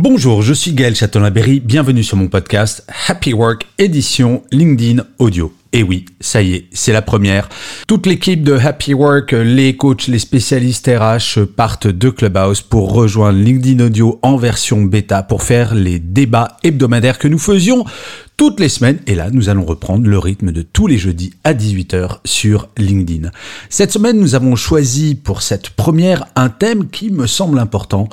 Bonjour, je suis Gaël Châtelain-Berry, bienvenue sur mon podcast Happy Work édition LinkedIn Audio. Et oui, ça y est, c'est la première. Toute l'équipe de Happy Work, les coachs, les spécialistes RH partent de Clubhouse pour rejoindre LinkedIn Audio en version bêta pour faire les débats hebdomadaires que nous faisions toutes les semaines. Et là, nous allons reprendre le rythme de tous les jeudis à 18h sur LinkedIn. Cette semaine, nous avons choisi pour cette première un thème qui me semble important.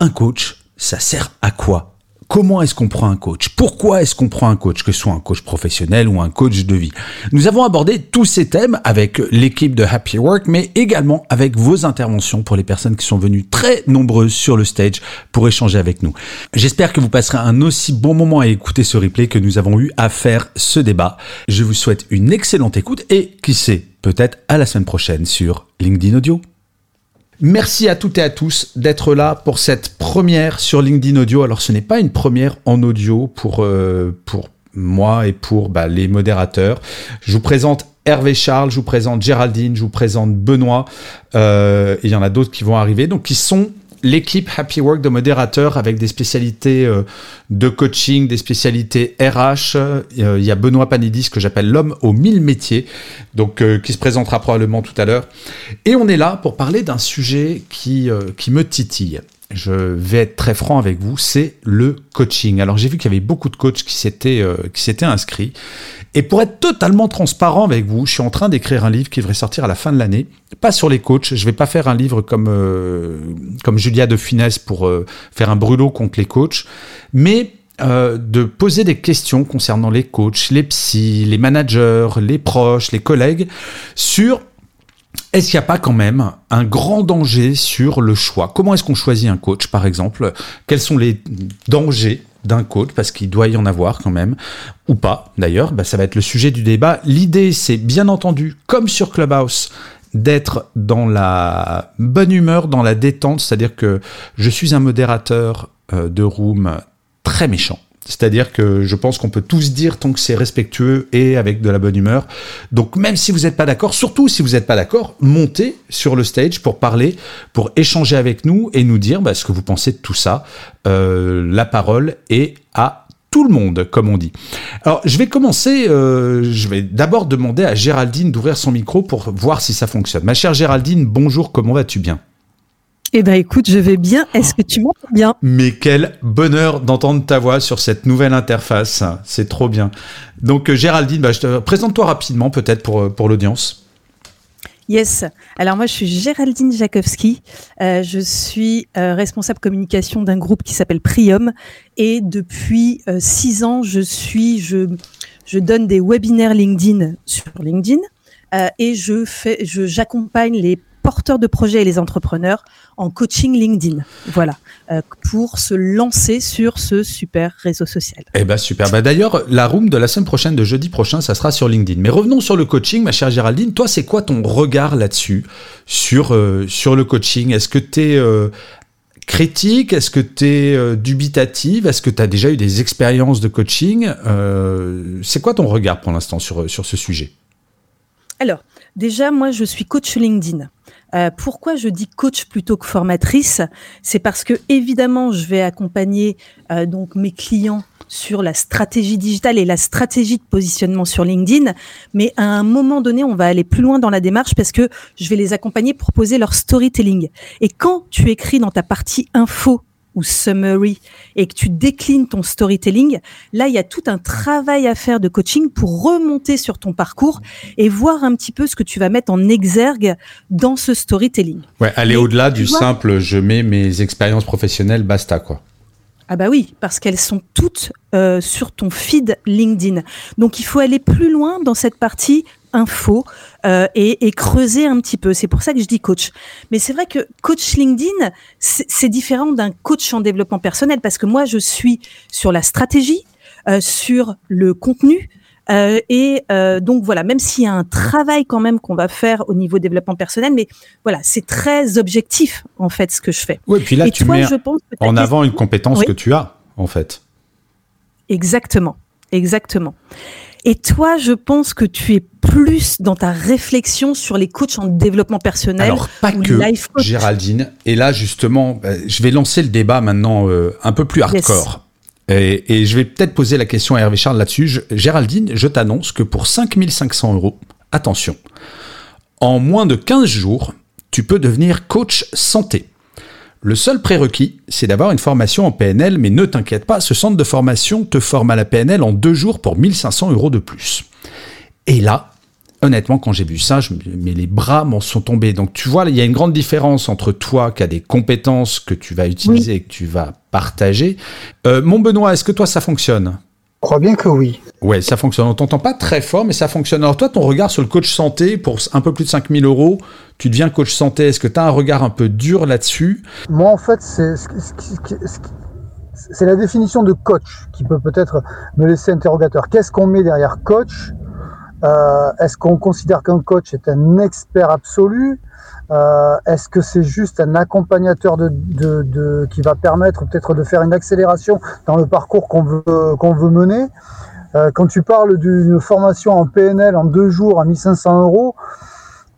Un coach ça sert à quoi? Comment est-ce qu'on prend un coach? Pourquoi est-ce qu'on prend un coach, que ce soit un coach professionnel ou un coach de vie? Nous avons abordé tous ces thèmes avec l'équipe de Happy Work, mais également avec vos interventions pour les personnes qui sont venues très nombreuses sur le stage pour échanger avec nous. J'espère que vous passerez un aussi bon moment à écouter ce replay que nous avons eu à faire ce débat. Je vous souhaite une excellente écoute et qui sait, peut-être à la semaine prochaine sur LinkedIn Audio. Merci à toutes et à tous d'être là pour cette première sur LinkedIn Audio. Alors ce n'est pas une première en audio pour, euh, moi et pour bah, les modérateurs. Je vous présente Hervé Charles, je vous présente Géraldine, je vous présente Benoît. Euh, il y en a d'autres qui vont arriver, donc qui sont l'équipe Happy Work de modérateurs avec des spécialités euh, de coaching, des spécialités RH. Euh, il y a Benoît Panidis que j'appelle l'homme aux mille métiers, donc euh, qui se présentera probablement tout à l'heure. Et on est là pour parler d'un sujet qui, qui me titille je vais être très franc avec vous, c'est le coaching. Alors j'ai vu qu'il y avait beaucoup de coachs qui s'étaient qui s'étaient inscrits. Et pour être totalement transparent avec vous, je suis en train d'écrire un livre qui devrait sortir à la fin de l'année. Pas sur les coachs. Je vais pas faire un livre comme euh, comme Julia de Finesse pour euh, faire un brûlot contre les coachs, mais euh, de poser des questions concernant les coachs, les psys, les managers, les proches, les collègues sur est-ce qu'il n'y a pas quand même un grand danger sur le choix? Comment est-ce qu'on choisit un coach, par exemple? Quels sont les dangers d'un coach, parce qu'il doit y en avoir quand même, ou pas d'ailleurs, bah, ça va être le sujet du débat. L'idée, c'est bien entendu, comme sur Clubhouse, d'être dans la bonne humeur, dans la détente, c'est-à-dire que je suis un modérateur euh, de room très méchant. C'est-à-dire que je pense qu'on peut tous dire tant que c'est respectueux et avec de la bonne humeur. Donc même si vous n'êtes pas d'accord, surtout si vous n'êtes pas d'accord, montez sur le stage pour parler, pour échanger avec nous et nous dire bah, ce que vous pensez de tout ça. Euh, la parole est à tout le monde, comme on dit. Alors, je vais commencer, euh, je vais d'abord demander à Géraldine d'ouvrir son micro pour voir si ça fonctionne. Ma chère Géraldine, bonjour, comment vas-tu bien? Eh ben écoute, je vais bien. Est-ce que tu m'entends bien? Mais quel bonheur d'entendre ta voix sur cette nouvelle interface. C'est trop bien. Donc euh, Géraldine, bah, je te présente-toi rapidement peut-être pour, euh, pour l'audience. Yes. Alors moi, je suis Géraldine Jakowski. Euh, je suis responsable communication d'un groupe qui s'appelle Prium. Et depuis six ans, je suis, je, je donne des webinaires LinkedIn sur LinkedIn. et je fais, je, j'accompagne les porteurs de projets et les entrepreneurs en coaching LinkedIn. Voilà, euh, pour se lancer sur ce super réseau social. Eh ben super. Bah, D'ailleurs, la room de la semaine prochaine, de jeudi prochain, ça sera sur LinkedIn. Mais revenons sur le coaching, ma chère Géraldine. Toi, c'est quoi ton regard là-dessus, sur, euh, sur le coaching? Est-ce que tu es euh, critique? Est-ce que tu es dubitative? Est-ce que tu as déjà eu des expériences de coaching? C'est quoi ton regard pour l'instant sur, sur ce sujet? Alors, déjà, moi, je suis coach LinkedIn. Euh, pourquoi je dis coach plutôt que formatrice? C'est parce que évidemment, je vais accompagner euh, donc mes clients sur la stratégie digitale et la stratégie de positionnement sur LinkedIn, mais à un moment donné, on va aller plus loin dans la démarche parce que je vais les accompagner pour poser leur storytelling. Et quand tu écris dans ta partie info ou summary et que tu déclines ton storytelling, là, il y a tout un travail à faire de coaching pour remonter sur ton parcours et voir un petit peu ce que tu vas mettre en exergue dans ce storytelling. Ouais, aller au-delà du simple je mets mes expériences professionnelles, basta quoi. Ah bah oui, parce qu'elles sont toutes euh, sur ton feed LinkedIn. Donc il faut aller plus loin dans cette partie info euh, et, creuser un petit peu. C'est pour ça que je dis coach. Mais c'est vrai que coach LinkedIn, c'est différent d'un coach en développement personnel parce que moi, je suis sur la stratégie, euh, sur le contenu. Euh, et donc voilà, même s'il y a un travail quand même qu'on va faire au niveau développement personnel, mais voilà, c'est très objectif en fait ce que je fais. Oui, puis là tu mets en avant une compétence que tu as en fait. Exactement, exactement. Et toi, je pense que tu es plus dans ta réflexion sur les coachs en développement personnel. Alors pas que Géraldine. Et là justement, bah, je vais lancer le débat maintenant euh, un peu plus hardcore. Et, je vais peut-être poser la question à Hervé Charles là-dessus. Géraldine, je t'annonce que pour 5500 euros, attention, en moins de 15 jours, tu peux devenir coach santé. Le seul prérequis, c'est d'avoir une formation en PNL, mais ne t'inquiète pas, ce centre de formation te forme à la PNL en deux jours pour 1500 euros de plus. Et là, honnêtement, quand j'ai vu ça, je, mais les bras m'en sont tombés. Donc tu vois, il y a une grande différence entre toi qui as des compétences que tu vas utiliser et que tu vas partager. Euh, mon Benoît, est-ce que toi ça fonctionne? Crois bien que oui. Ouais, ça fonctionne. On t'entend pas très fort, mais ça fonctionne. Alors toi, ton regard sur le coach santé, pour un peu plus de 5000 euros, tu deviens coach santé. Est-ce que tu as un regard un peu dur là-dessus? Moi, en fait, c'est c'est la définition de coach qui peut peut-être me laisser interrogateur. Qu'est-ce qu'on met derrière coach? Euh, Est-ce qu'on considère qu'un coach est un expert absolu? Euh, Est-ce que c'est juste un accompagnateur qui va permettre peut-être de faire une accélération dans le parcours qu'on veut, qu'on veut mener euh, Quand tu parles d'une formation en PNL en deux jours à 1500 euros,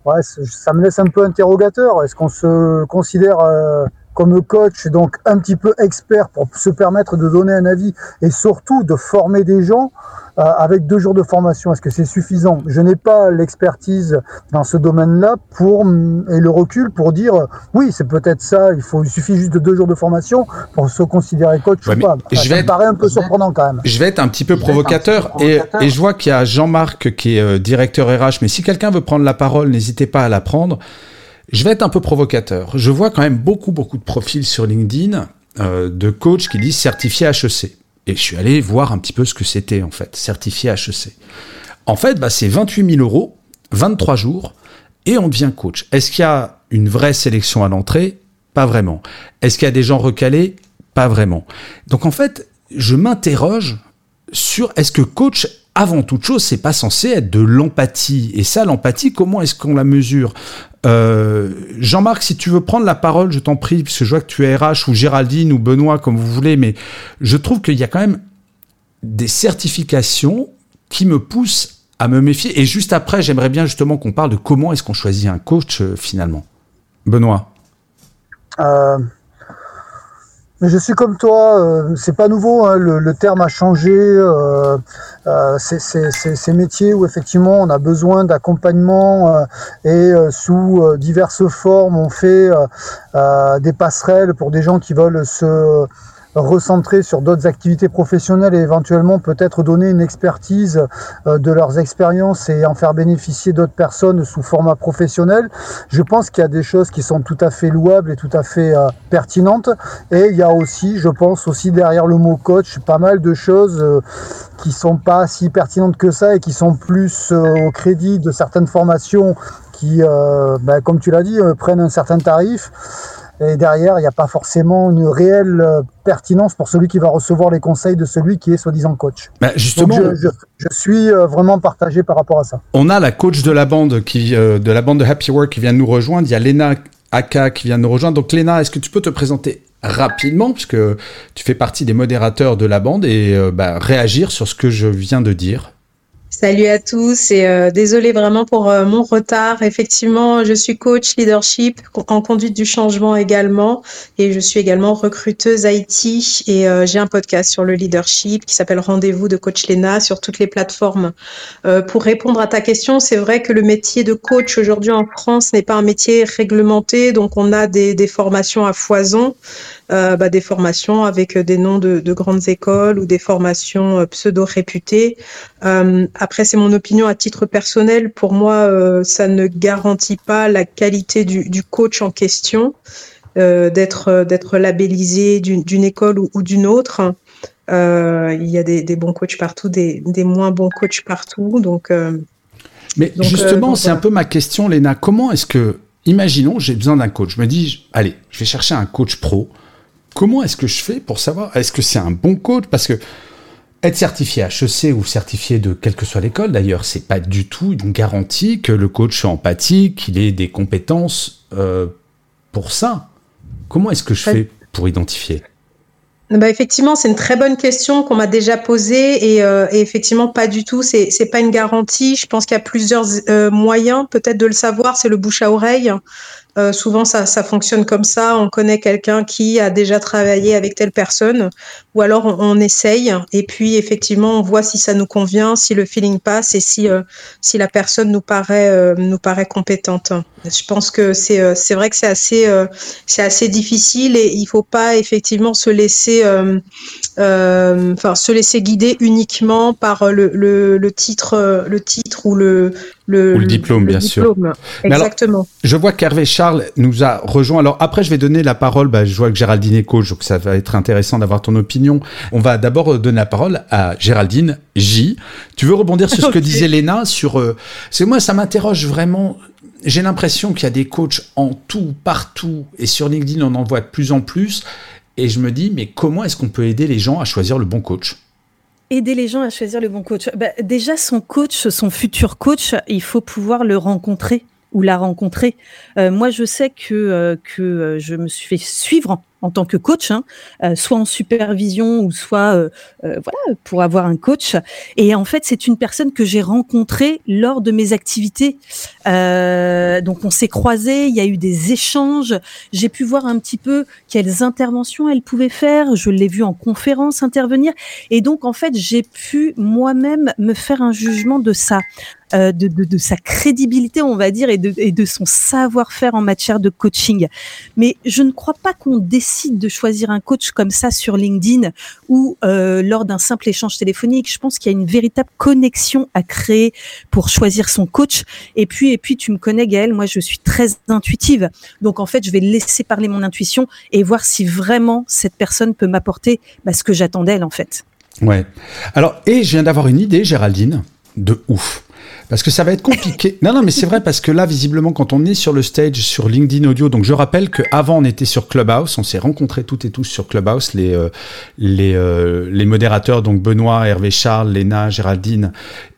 ouais, ça me laisse un peu interrogateur. Est-ce qu'on se considère euh, comme coach, donc un petit peu expert pour se permettre de donner un avis et surtout de former des gens avec deux jours de formation, est-ce que c'est suffisant? Je n'ai pas l'expertise dans ce domaine-là pour et le recul pour dire oui, c'est peut-être ça. Il faut, il suffit juste de deux jours de formation pour se considérer coach ou pas. je vais ça me paraît un peu surprenant quand même. Je vais être un petit peu provocateur, Et, et, je vois qu'il y a Jean-Marc qui est euh, directeur RH. Mais si quelqu'un veut prendre la parole, n'hésitez pas à la prendre. Je vais être un peu provocateur. Je vois quand même beaucoup beaucoup de profils sur LinkedIn euh, de coachs qui disent certifié HEC. Et je suis allé voir un petit peu ce que c'était, en fait, certifié HEC. En fait, bah, c'est 28 000 euros, 23 jours, et on devient coach. Est-ce qu'il y a une vraie sélection à l'entrée? Pas vraiment. Est-ce qu'il y a des gens recalés? Pas vraiment. Donc en fait, je m'interroge sur est-ce que coach avant toute chose, c'est pas censé être de l'empathie. Et ça, l'empathie, comment est-ce qu'on la mesure? Euh, Jean-Marc, si tu veux prendre la parole, je t'en prie, parce que je vois que tu es RH ou Géraldine ou Benoît, comme vous voulez, mais je trouve qu'il y a quand même des certifications qui me poussent à me méfier. Et juste après, j'aimerais bien justement qu'on parle de comment est-ce qu'on choisit un coach euh, finalement. Benoît. Euh, je suis comme toi, euh, c'est pas nouveau, hein, le, terme a changé. Euh, euh c'est ces métiers où effectivement on a besoin d'accompagnement euh, et sous diverses formes on fait des passerelles pour des gens qui veulent se recentrer sur d'autres activités professionnelles et éventuellement peut-être donner une expertise euh, de leurs expériences et en faire bénéficier d'autres personnes sous format professionnel. Je pense qu'il y a des choses qui sont tout à fait louables et tout à fait euh, pertinentes. Et il y a aussi, je pense aussi derrière le mot coach, pas mal de choses euh, qui sont pas si pertinentes que ça et qui sont plus au crédit de certaines formations qui, ben, comme tu l'as dit, prennent un certain tarif. Et derrière, il n'y a pas forcément une réelle euh, pertinence pour celui qui va recevoir les conseils de celui qui est soi-disant coach. Bah justement, je, suis euh, vraiment partagé par rapport à ça. On a la coach de la bande qui, euh, de la bande de Happy Work qui vient de nous rejoindre. Il y a Lena Aka qui vient de nous rejoindre. Donc Lena, est-ce que tu peux te présenter rapidement? Puisque tu fais partie des modérateurs de la bande et bah, réagir sur ce que je viens de dire Salut à tous et euh, désolé vraiment pour euh, mon retard. Effectivement, je suis coach leadership en conduite du changement également et je suis également recruteuse IT et euh, j'ai un podcast sur le leadership qui s'appelle Rendez-vous de coach Lena sur toutes les plateformes. pour répondre à ta question, c'est vrai que le métier de coach aujourd'hui en France n'est pas un métier réglementé, donc on a des, des formations à foison. Euh, bah, des formations avec des noms de, de, grandes écoles ou des formations euh, pseudo-réputées. Euh, après, c'est mon opinion à titre personnel. Pour moi, ça ne garantit pas la qualité du, du coach en question. d'être d'être labellisé d'une école ou, d'une autre. il y a des, des, bons coachs partout, des, des, moins bons coachs partout. Donc, mais justement, c'est un peu ma question, Léna. Comment est-ce que, imaginons, j'ai besoin d'un coach. Je me dis, allez, je vais chercher un coach pro. Comment est-ce que je fais pour savoir est-ce que c'est un bon coach Parce que être certifié HEC ou certifié de quelle que soit l'école, d'ailleurs, c'est pas du tout une garantie que le coach soit empathique, qu'il ait des compétences euh, pour ça. Comment est-ce que je fais pour identifier? Bah effectivement, c'est une très bonne question qu'on m'a déjà posée et, euh, et, effectivement pas du tout. C'est c'est pas une garantie. Je pense qu'il y a plusieurs euh, moyens peut-être de le savoir. C'est le bouche à oreille. Euh, souvent, ça, ça fonctionne comme ça. On connaît quelqu'un qui a déjà travaillé avec telle personne, ou alors on, on, essaye. Et puis, effectivement, on voit si ça nous convient, si le feeling passe et si euh, si la personne nous paraît euh, nous paraît compétente. Je pense que c'est euh, c'est vrai que c'est assez c'est assez difficile et il faut pas effectivement se laisser enfin se laisser guider uniquement par le, le, le titre le titre ou le le, le diplôme, bien sûr. Exactement. je vois qu'Hervé Charles nous a rejoint. Alors après, je vais donner la parole. Bah, je vois que Géraldine est coach, donc ça va être intéressant d'avoir ton opinion. On va d'abord donner la parole à Géraldine J. Tu veux rebondir sur ce que disait Léna sur euh, C'est moi, ça m'interroge vraiment. J'ai l'impression qu'il y a des coachs en tout, partout, et sur LinkedIn, on en voit de plus en plus. Et je me dis, mais comment est-ce qu'on peut aider les gens à choisir le bon coach? Aider les gens à choisir le bon coach. Bah, déjà, son coach, son futur coach, il faut pouvoir le rencontrer ou la rencontrer. Euh, moi, je sais que, euh, que euh, je me suis fait suivre en tant que coach, hein, euh, soit en supervision ou soit euh, euh, voilà pour avoir un coach. Et en fait, c'est une personne que j'ai rencontrée lors de mes activités. donc on s'est croisés, il y a eu des échanges. J'ai pu voir un petit peu quelles interventions elle pouvait faire. Je l'ai vue en conférence intervenir. Et donc en fait, j'ai pu moi-même me faire un jugement de ça. De, de, sa crédibilité, on va dire, et de, et de son savoir-faire en matière de coaching. Mais je ne crois pas qu'on décide de choisir un coach comme ça sur LinkedIn ou euh, lors d'un simple échange téléphonique. Je pense qu'il y a une véritable connexion à créer pour choisir son coach. Et puis, et puis, tu me connais, Gaëlle, moi, je suis très intuitive. Donc, en fait, je vais laisser parler mon intuition et voir si vraiment cette personne peut m'apporter bah, ce que j'attends d'elle, en fait. Ouais. Alors, et je viens d'avoir une idée, Géraldine, de ouf. Parce que ça va être compliqué. non, non, mais c'est vrai parce que là, visiblement, quand on est sur le stage sur LinkedIn Audio, donc je rappelle qu'avant on était sur Clubhouse, on s'est rencontrés toutes et tous sur Clubhouse, les euh, les euh, les modérateurs, donc Benoît, Hervé, Charles, Léna, Géraldine.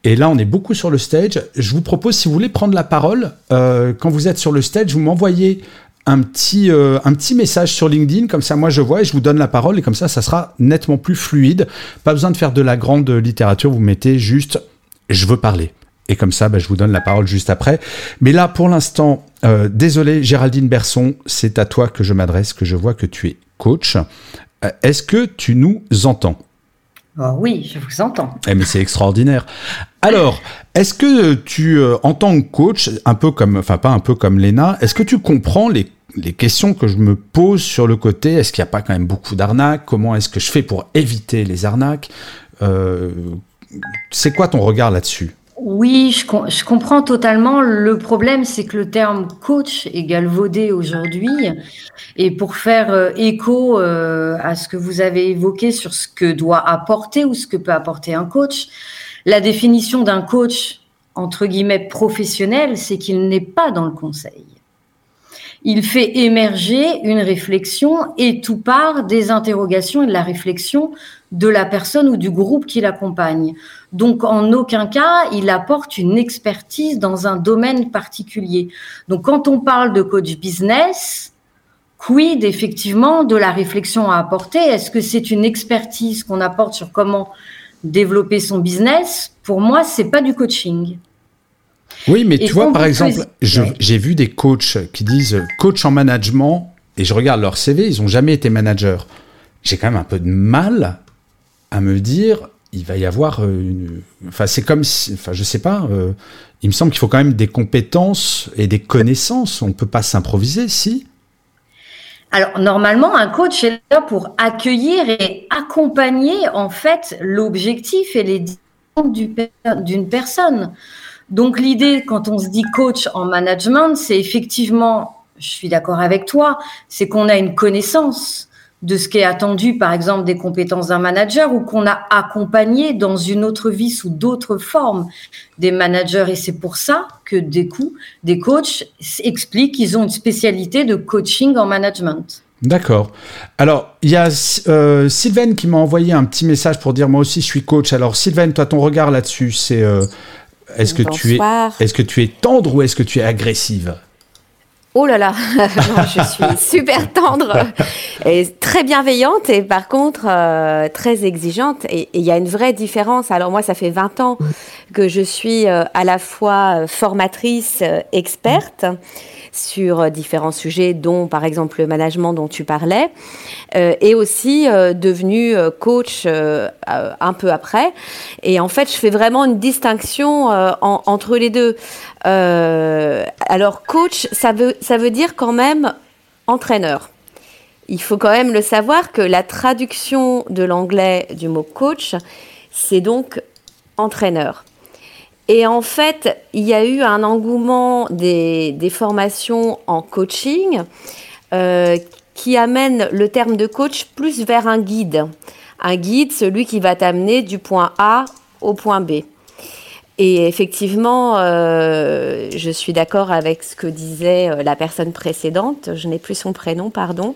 Et là, on est beaucoup sur le stage. Je vous propose, si vous voulez prendre la parole, euh, quand vous êtes sur le stage, vous m'envoyez un petit, un petit message sur LinkedIn, comme ça moi je vois et je vous donne la parole et comme ça ça sera nettement plus fluide. Pas besoin de faire de la grande littérature, vous mettez juste je veux parler. Et comme ça, bah, je vous donne la parole juste après. Mais là, pour l'instant, euh, désolé, Géraldine Berson, c'est à toi que je m'adresse, que je vois que tu es coach. Euh, est-ce que tu nous entends? Oh Oui, je vous entends. Eh, mais c'est extraordinaire. Alors, est-ce que tu, euh, en tant que coach, un peu comme, enfin pas un peu comme Léna, est-ce que tu comprends les, les questions que je me pose sur le côté? Est-ce qu'il n'y a pas quand même beaucoup d'arnaques? Comment est-ce que je fais pour éviter les arnaques? C'est quoi ton regard là-dessus? Oui, je, comprends totalement. Le problème, c'est que le terme coach est galvaudé aujourd'hui. Et pour faire euh, écho euh, à ce que vous avez évoqué sur ce que doit apporter ou ce que peut apporter un coach, la définition d'un coach, entre guillemets, professionnel, c'est qu'il n'est pas dans le conseil. Il fait émerger une réflexion et tout part des interrogations et de la réflexion de la personne ou du groupe qui l'accompagne. Donc, en aucun cas, il apporte une expertise dans un domaine particulier. Donc, quand on parle de coach business, quid effectivement de la réflexion à apporter? Est-ce que c'est une expertise qu'on apporte sur comment développer son business? Pour moi, c'est pas du coaching. Oui, mais tu vois, par exemple, j'ai vu des coachs qui disent coach en management, et je regarde leur CV, ils n'ont jamais été managers. J'ai quand même un peu de mal à me dire, il va y avoir euh, une. Enfin, c'est comme si. Enfin, je sais pas. Euh, il me semble qu'il faut quand même des compétences et des connaissances. On ne peut pas s'improviser, si? Alors, normalement, un coach est là pour accueillir et accompagner, en fait, l'objectif et les d'une personne. Donc, l'idée, quand on se dit coach en management, c'est effectivement je suis d'accord avec toi, c'est qu'on a une connaissance de ce qui est attendu, par exemple, des compétences d'un manager ou qu'on a accompagné dans une autre vie sous d'autres formes des managers. Et c'est pour ça que des coups, des coachs expliquent qu'ils ont une spécialité de coaching en management. D'accord. Alors, il y a euh, Sylvaine qui m'a envoyé un petit message pour dire moi aussi je suis coach. Alors, Sylvaine, toi, ton regard là-dessus, c'est euh, est-ce que tu es est-ce que tu es tendre ou est-ce que tu es agressive? Oh là là, je suis super tendre et très bienveillante et par contre euh, très exigeante. Et il y a une vraie différence. Alors moi, ça fait 20 ans que je suis euh, à la fois euh, formatrice, experte sur différents sujets, dont par exemple le management dont tu parlais, et aussi devenue coach un peu après. Et en fait, je fais vraiment une distinction entre les deux. Euh, alors, coach, ça veut, ça veut dire quand même entraîneur. Il faut quand même le savoir que la traduction de l'anglais du mot coach, c'est donc entraîneur. Et en fait, il y a eu un engouement des, formations en coaching euh, qui amène le terme de coach plus vers un guide. Un guide, celui qui va t'amener du point A au point B. Et effectivement, euh, je suis d'accord avec ce que disait euh, la personne précédente. Je n'ai plus son prénom, pardon.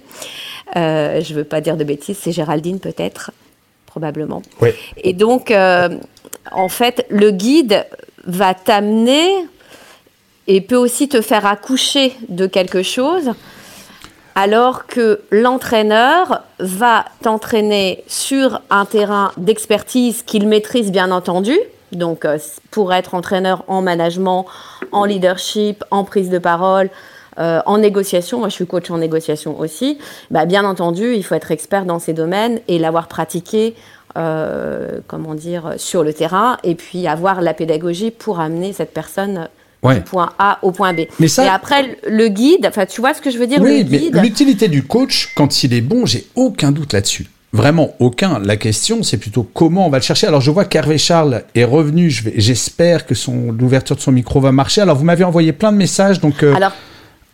Euh, je ne veux pas dire de bêtises, c'est Géraldine peut-être, probablement. Oui. Et donc, en fait, le guide va t'amener et peut aussi te faire accoucher de quelque chose, alors que l'entraîneur va t'entraîner sur un terrain d'expertise qu'il maîtrise bien entendu donc, euh, pour être entraîneur en management, en leadership, en prise de parole, euh, en négociation, moi je suis coach en négociation aussi, bah, bien entendu, il faut être expert dans ces domaines et l'avoir pratiqué, euh, comment dire, sur le terrain, et puis avoir la pédagogie pour amener cette personne du point A au point B. Mais ça... Et après, le guide, enfin, tu vois ce que je veux dire Oui, mais l'utilité du coach, quand il est bon, j'ai aucun doute là-dessus. Vraiment aucun. La question, c'est plutôt comment on va le chercher. Alors, je vois qu'Hervé Charles est revenu. J'espère que son l'ouverture de son micro va marcher. Alors, vous m'avez envoyé plein de messages, donc. Euh, Alors,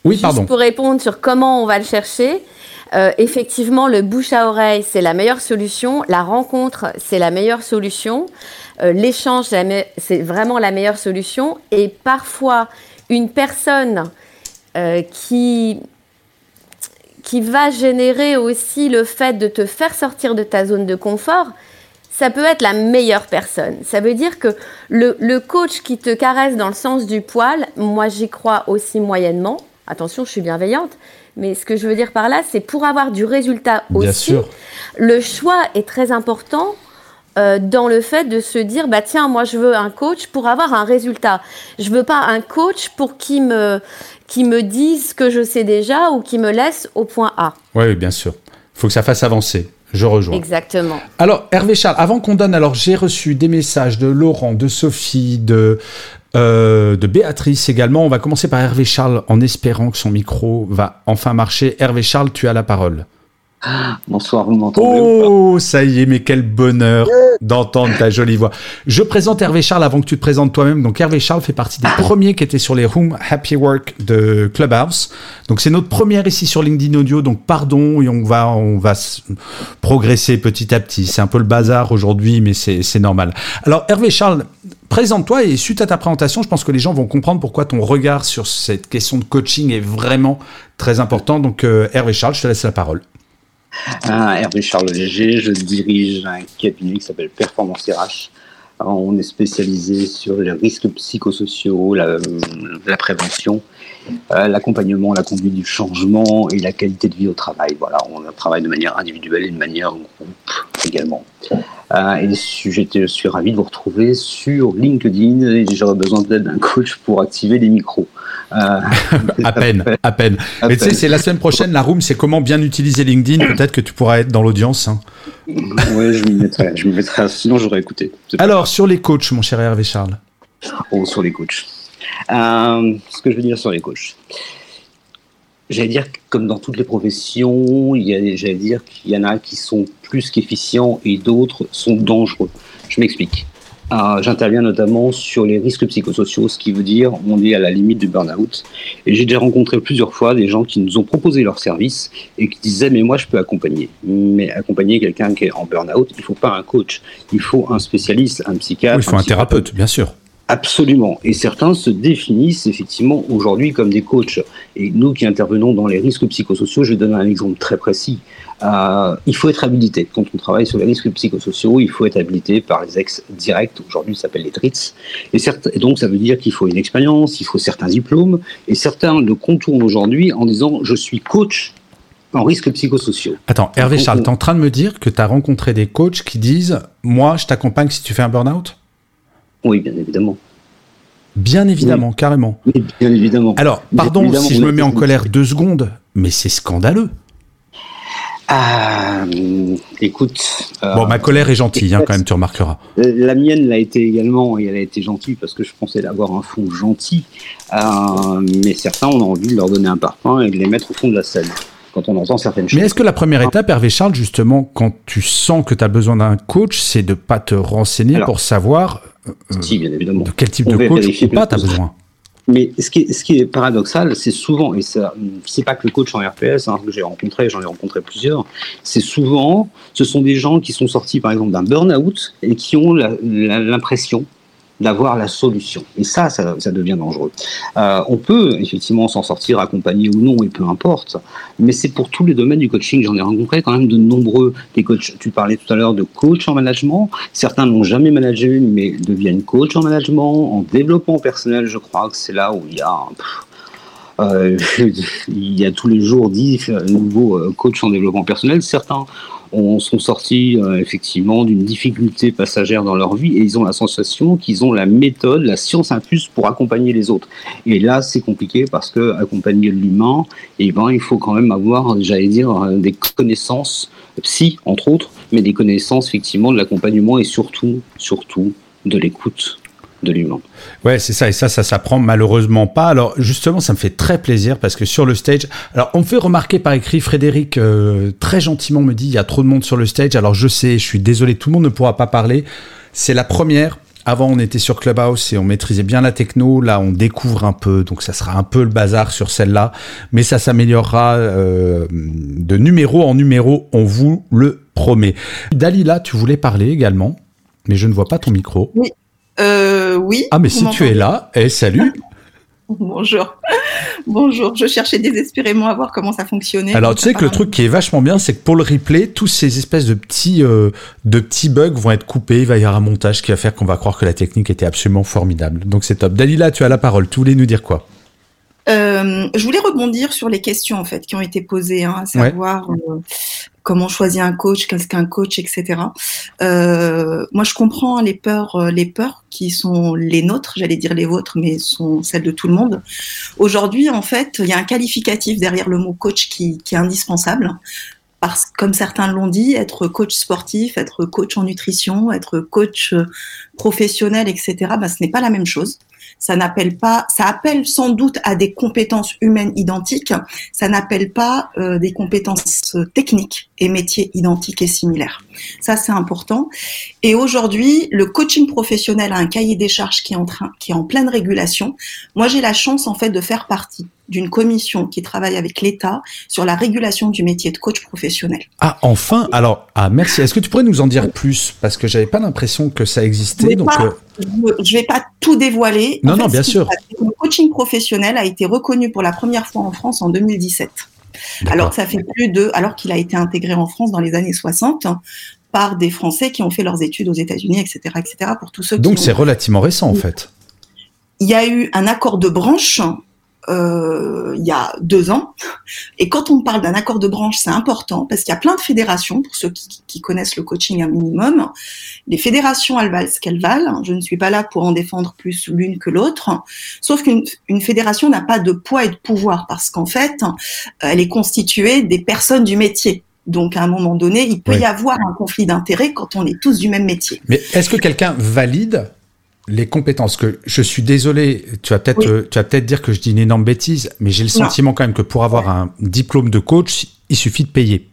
oui, juste Pour répondre sur comment on va le chercher, euh, effectivement, le bouche à oreille, c'est la meilleure solution. La rencontre, c'est la meilleure solution. Euh, l'échange, c'est vraiment la meilleure solution. Et parfois, une personne qui qui va générer aussi le fait de te faire sortir de ta zone de confort, ça peut être la meilleure personne. Ça veut dire que le, coach qui te caresse dans le sens du poil, moi j'y crois aussi moyennement. Attention, je suis bienveillante. Mais ce que je veux dire par là, c'est pour avoir du résultat Bien aussi, sûr. le choix est très important euh, dans le fait de se dire bah tiens moi je veux un coach pour avoir un résultat je veux pas un coach pour qui me qui me dise ce que je sais déjà ou qui me laisse au point A oui bien sûr il faut que ça fasse avancer je rejoins exactement alors Hervé Charles avant qu'on donne alors j'ai reçu des messages de Laurent de Sophie de euh, de Béatrice également. On va commencer par Hervé Charles en espérant que son micro va enfin marcher. Hervé Charles, tu as la parole. Bonsoir, vous m'entendez Oh, ça y est, mais quel bonheur d'entendre ta jolie voix. Je présente Hervé Charles avant que tu te présentes toi-même. Donc Hervé Charles fait partie des premiers qui étaient sur les Room Happy Work de Clubhouse. Donc c'est notre première ici sur LinkedIn Audio. Donc pardon, et on va, on va progresser petit à petit. C'est un peu le bazar aujourd'hui, mais c'est normal. Alors Hervé Charles, présente-toi et suite à ta présentation, je pense que les gens vont comprendre pourquoi ton regard sur cette question de coaching est vraiment très important. Donc euh, Hervé Charles, je te laisse la parole. Ah, Hervé Charles Léger, je dirige un cabinet qui s'appelle Performance RH. on est spécialisé sur les risques psychosociaux, la, prévention, euh, l'accompagnement, la conduite du changement et la qualité de vie au travail. Voilà, on travaille de manière individuelle et de manière groupe également. Euh, et je suis ravi de vous retrouver sur LinkedIn j'aurais besoin peut-être d'un coach pour activer les micros. Euh, à peine, à peine. Mais tu sais, c'est la semaine prochaine, la room, c'est comment bien utiliser LinkedIn. Peut-être que tu pourras être dans l'audience. Hein. Oui, je m'y mettrai, je mettrai. Sinon, j'aurais écouté. Alors, sur les coachs, mon cher Hervé Charles. Oh, sur les coachs. Euh, ce que je veux dire sur les coachs. J'allais dire, comme dans toutes les professions, il y j'allais dire qu'il y en a qui sont plus qu'efficients et d'autres sont dangereux. Je m'explique. Euh, j'interviens notamment sur les risques psychosociaux, ce qui veut dire on est à la limite du burn-out. Et j'ai déjà rencontré plusieurs fois des gens qui nous ont proposé leur service et qui disaient mais moi je peux accompagner. Mais accompagner quelqu'un qui est en burn-out, il faut pas un coach, il faut un spécialiste, un psychiatre. il faut un, thérapeute, bien sûr. Absolument. Et certains se définissent effectivement aujourd'hui comme des coachs. Et nous qui intervenons dans les risques psychosociaux, je vais donner un exemple très précis. Euh, il faut être habilité. Quand on travaille sur les risques psychosociaux, il faut être habilité par les ex-directs. Aujourd'hui, ça s'appelle les TRITS. Et, et, donc, ça veut dire qu'il faut une expérience, il faut certains diplômes. Et certains le contournent aujourd'hui en disant Je suis coach en risques psychosociaux. Attends, Hervé Charles, tu es en train de me dire que tu as rencontré des coachs qui disent Moi, je t'accompagne si tu fais un burn-out? Oui, bien évidemment. Bien évidemment, carrément. Oui, bien évidemment. Alors, pardon si je me mets en colère deux secondes, mais c'est scandaleux. Ah, écoute. Euh, bon, ma colère est gentille, hein, quand même, tu remarqueras. La mienne l'a été également, et elle a été gentille parce que je pensais l'avoir un fond gentil. Euh, mais certains, on a envie de leur donner un parfum et de les mettre au fond de la scène quand on entend certaines choses. Mais est-ce que la première étape, Hervé Charles, justement, quand tu sens que tu as besoin d'un coach, c'est de pas te renseigner pour savoir euh, si, bien évidemment. de quel type de coach ou pas tu as besoin? Mais ce qui est, ce qui est paradoxal, c'est souvent, et ça, c'est pas que le coach en RPS hein, que j'ai rencontré, j'en ai rencontré plusieurs, c'est souvent, ce sont des gens qui sont sortis par exemple d'un burn-out et qui ont l'impression d'avoir la solution. Et ça, ça, devient dangereux. Euh, on peut effectivement s'en sortir accompagné ou non, et peu importe, mais c'est pour tous les domaines du coaching. J'en ai rencontré quand même de nombreux des coachs. Tu parlais tout à l'heure de coach en management. Certains n'ont jamais managé, mais deviennent coach en management, en développement personnel. Je crois que c'est là où il y a euh, il y a tous les jours 10 nouveaux euh, coachs en développement personnel. Certains ont, sont sortis euh, effectivement d'une difficulté passagère dans leur vie et ils ont la sensation qu'ils ont la méthode, la science infuse pour accompagner les autres. Et là, c'est compliqué parce que accompagner l'humain, eh ben, il faut quand même avoir, j'allais dire, des connaissances psy, entre autres, mais des connaissances effectivement de l'accompagnement et surtout, surtout de l'écoute de l'humain. Ouais, c'est ça, et ça, ça s'apprend malheureusement pas. Alors justement, ça me fait très plaisir parce que sur le stage, alors on me fait remarquer par écrit, Frédéric euh, très gentiment me dit, il y a trop de monde sur le stage. Alors je sais, je suis désolé, tout le monde ne pourra pas parler. C'est la première. Avant, on était sur Clubhouse et on maîtrisait bien la techno. Là, on découvre un peu, donc ça sera un peu le bazar sur celle-là, mais ça s'améliorera euh, de numéro en numéro, on vous le promet. Dalila, tu voulais parler également, mais je ne vois pas ton micro. Oui. Euh, oui. Ah, mais si tu es là, eh, salut. Bonjour. Bonjour. Je cherchais désespérément à voir comment ça fonctionnait. Alors, tu sais que le truc qui est vachement bien, c'est que pour le replay, tous ces espèces de petits, euh, de petits bugs vont être coupés. Il va y avoir un montage qui va faire qu'on va croire que la technique était absolument formidable. Donc, c'est top. Dalila, tu as la parole. Tu voulais nous dire quoi? Euh, je voulais rebondir sur les questions en fait qui ont été posées, hein, à savoir euh, comment choisir un coach, qu'est-ce qu'un coach, etc. Euh, moi, je comprends les peurs, euh, les peurs qui sont les nôtres, j'allais dire les vôtres, mais sont celles de tout le monde. Aujourd'hui, en fait, il y a un qualificatif derrière le mot coach qui, qui est indispensable. Parce que, comme certains l'ont dit, être coach sportif, être coach en nutrition, être coach euh, professionnel, etc., ben, ce n'est pas la même chose ça n'appelle pas, ça appelle sans doute à des compétences humaines identiques, ça n'appelle pas euh, des compétences techniques et métiers identiques et similaires. Ça, c'est important. Et aujourd'hui, le coaching professionnel a un cahier des charges qui est en train, qui est en pleine régulation. Moi, j'ai la chance, en fait, de faire partie d'une commission qui travaille avec l'État sur la régulation du métier de coach professionnel. Ah, enfin Alors, ah, merci. Est-ce que tu pourrais nous en dire plus? Parce que j'avais pas l'impression que ça existait. Je donc, pas, euh, je vais pas tout dévoiler. Non, non, bien sûr. Le coaching professionnel a été reconnu pour la première fois en France en 2017. Alors, ça fait plus de, alors qu'il a été intégré en France dans les années 60 par des Français qui ont fait leurs études aux États-Unis, etc., etc. Pour tous ceux. Donc, c'est relativement récent, en fait. Il y a eu un accord de branche euh, il y a deux ans. Et quand on parle d'un accord de branche, c'est important parce qu'il y a plein de fédérations, pour ceux qui, connaissent le coaching un minimum. Les fédérations, elles valent ce qu'elles valent. Je ne suis pas là pour en défendre plus l'une que l'autre. Sauf qu'une fédération n'a pas de poids et de pouvoir parce qu'en fait, elle est constituée des personnes du métier. Donc, à un moment donné, il peut y avoir un conflit d'intérêts quand on est tous du même métier. Mais est-ce que quelqu'un valide les compétences que je suis désolé, tu vas peut-être euh, tu vas peut-être dire que je dis une énorme bêtise, mais j'ai le sentiment quand même que pour avoir un diplôme de coach, il suffit de payer.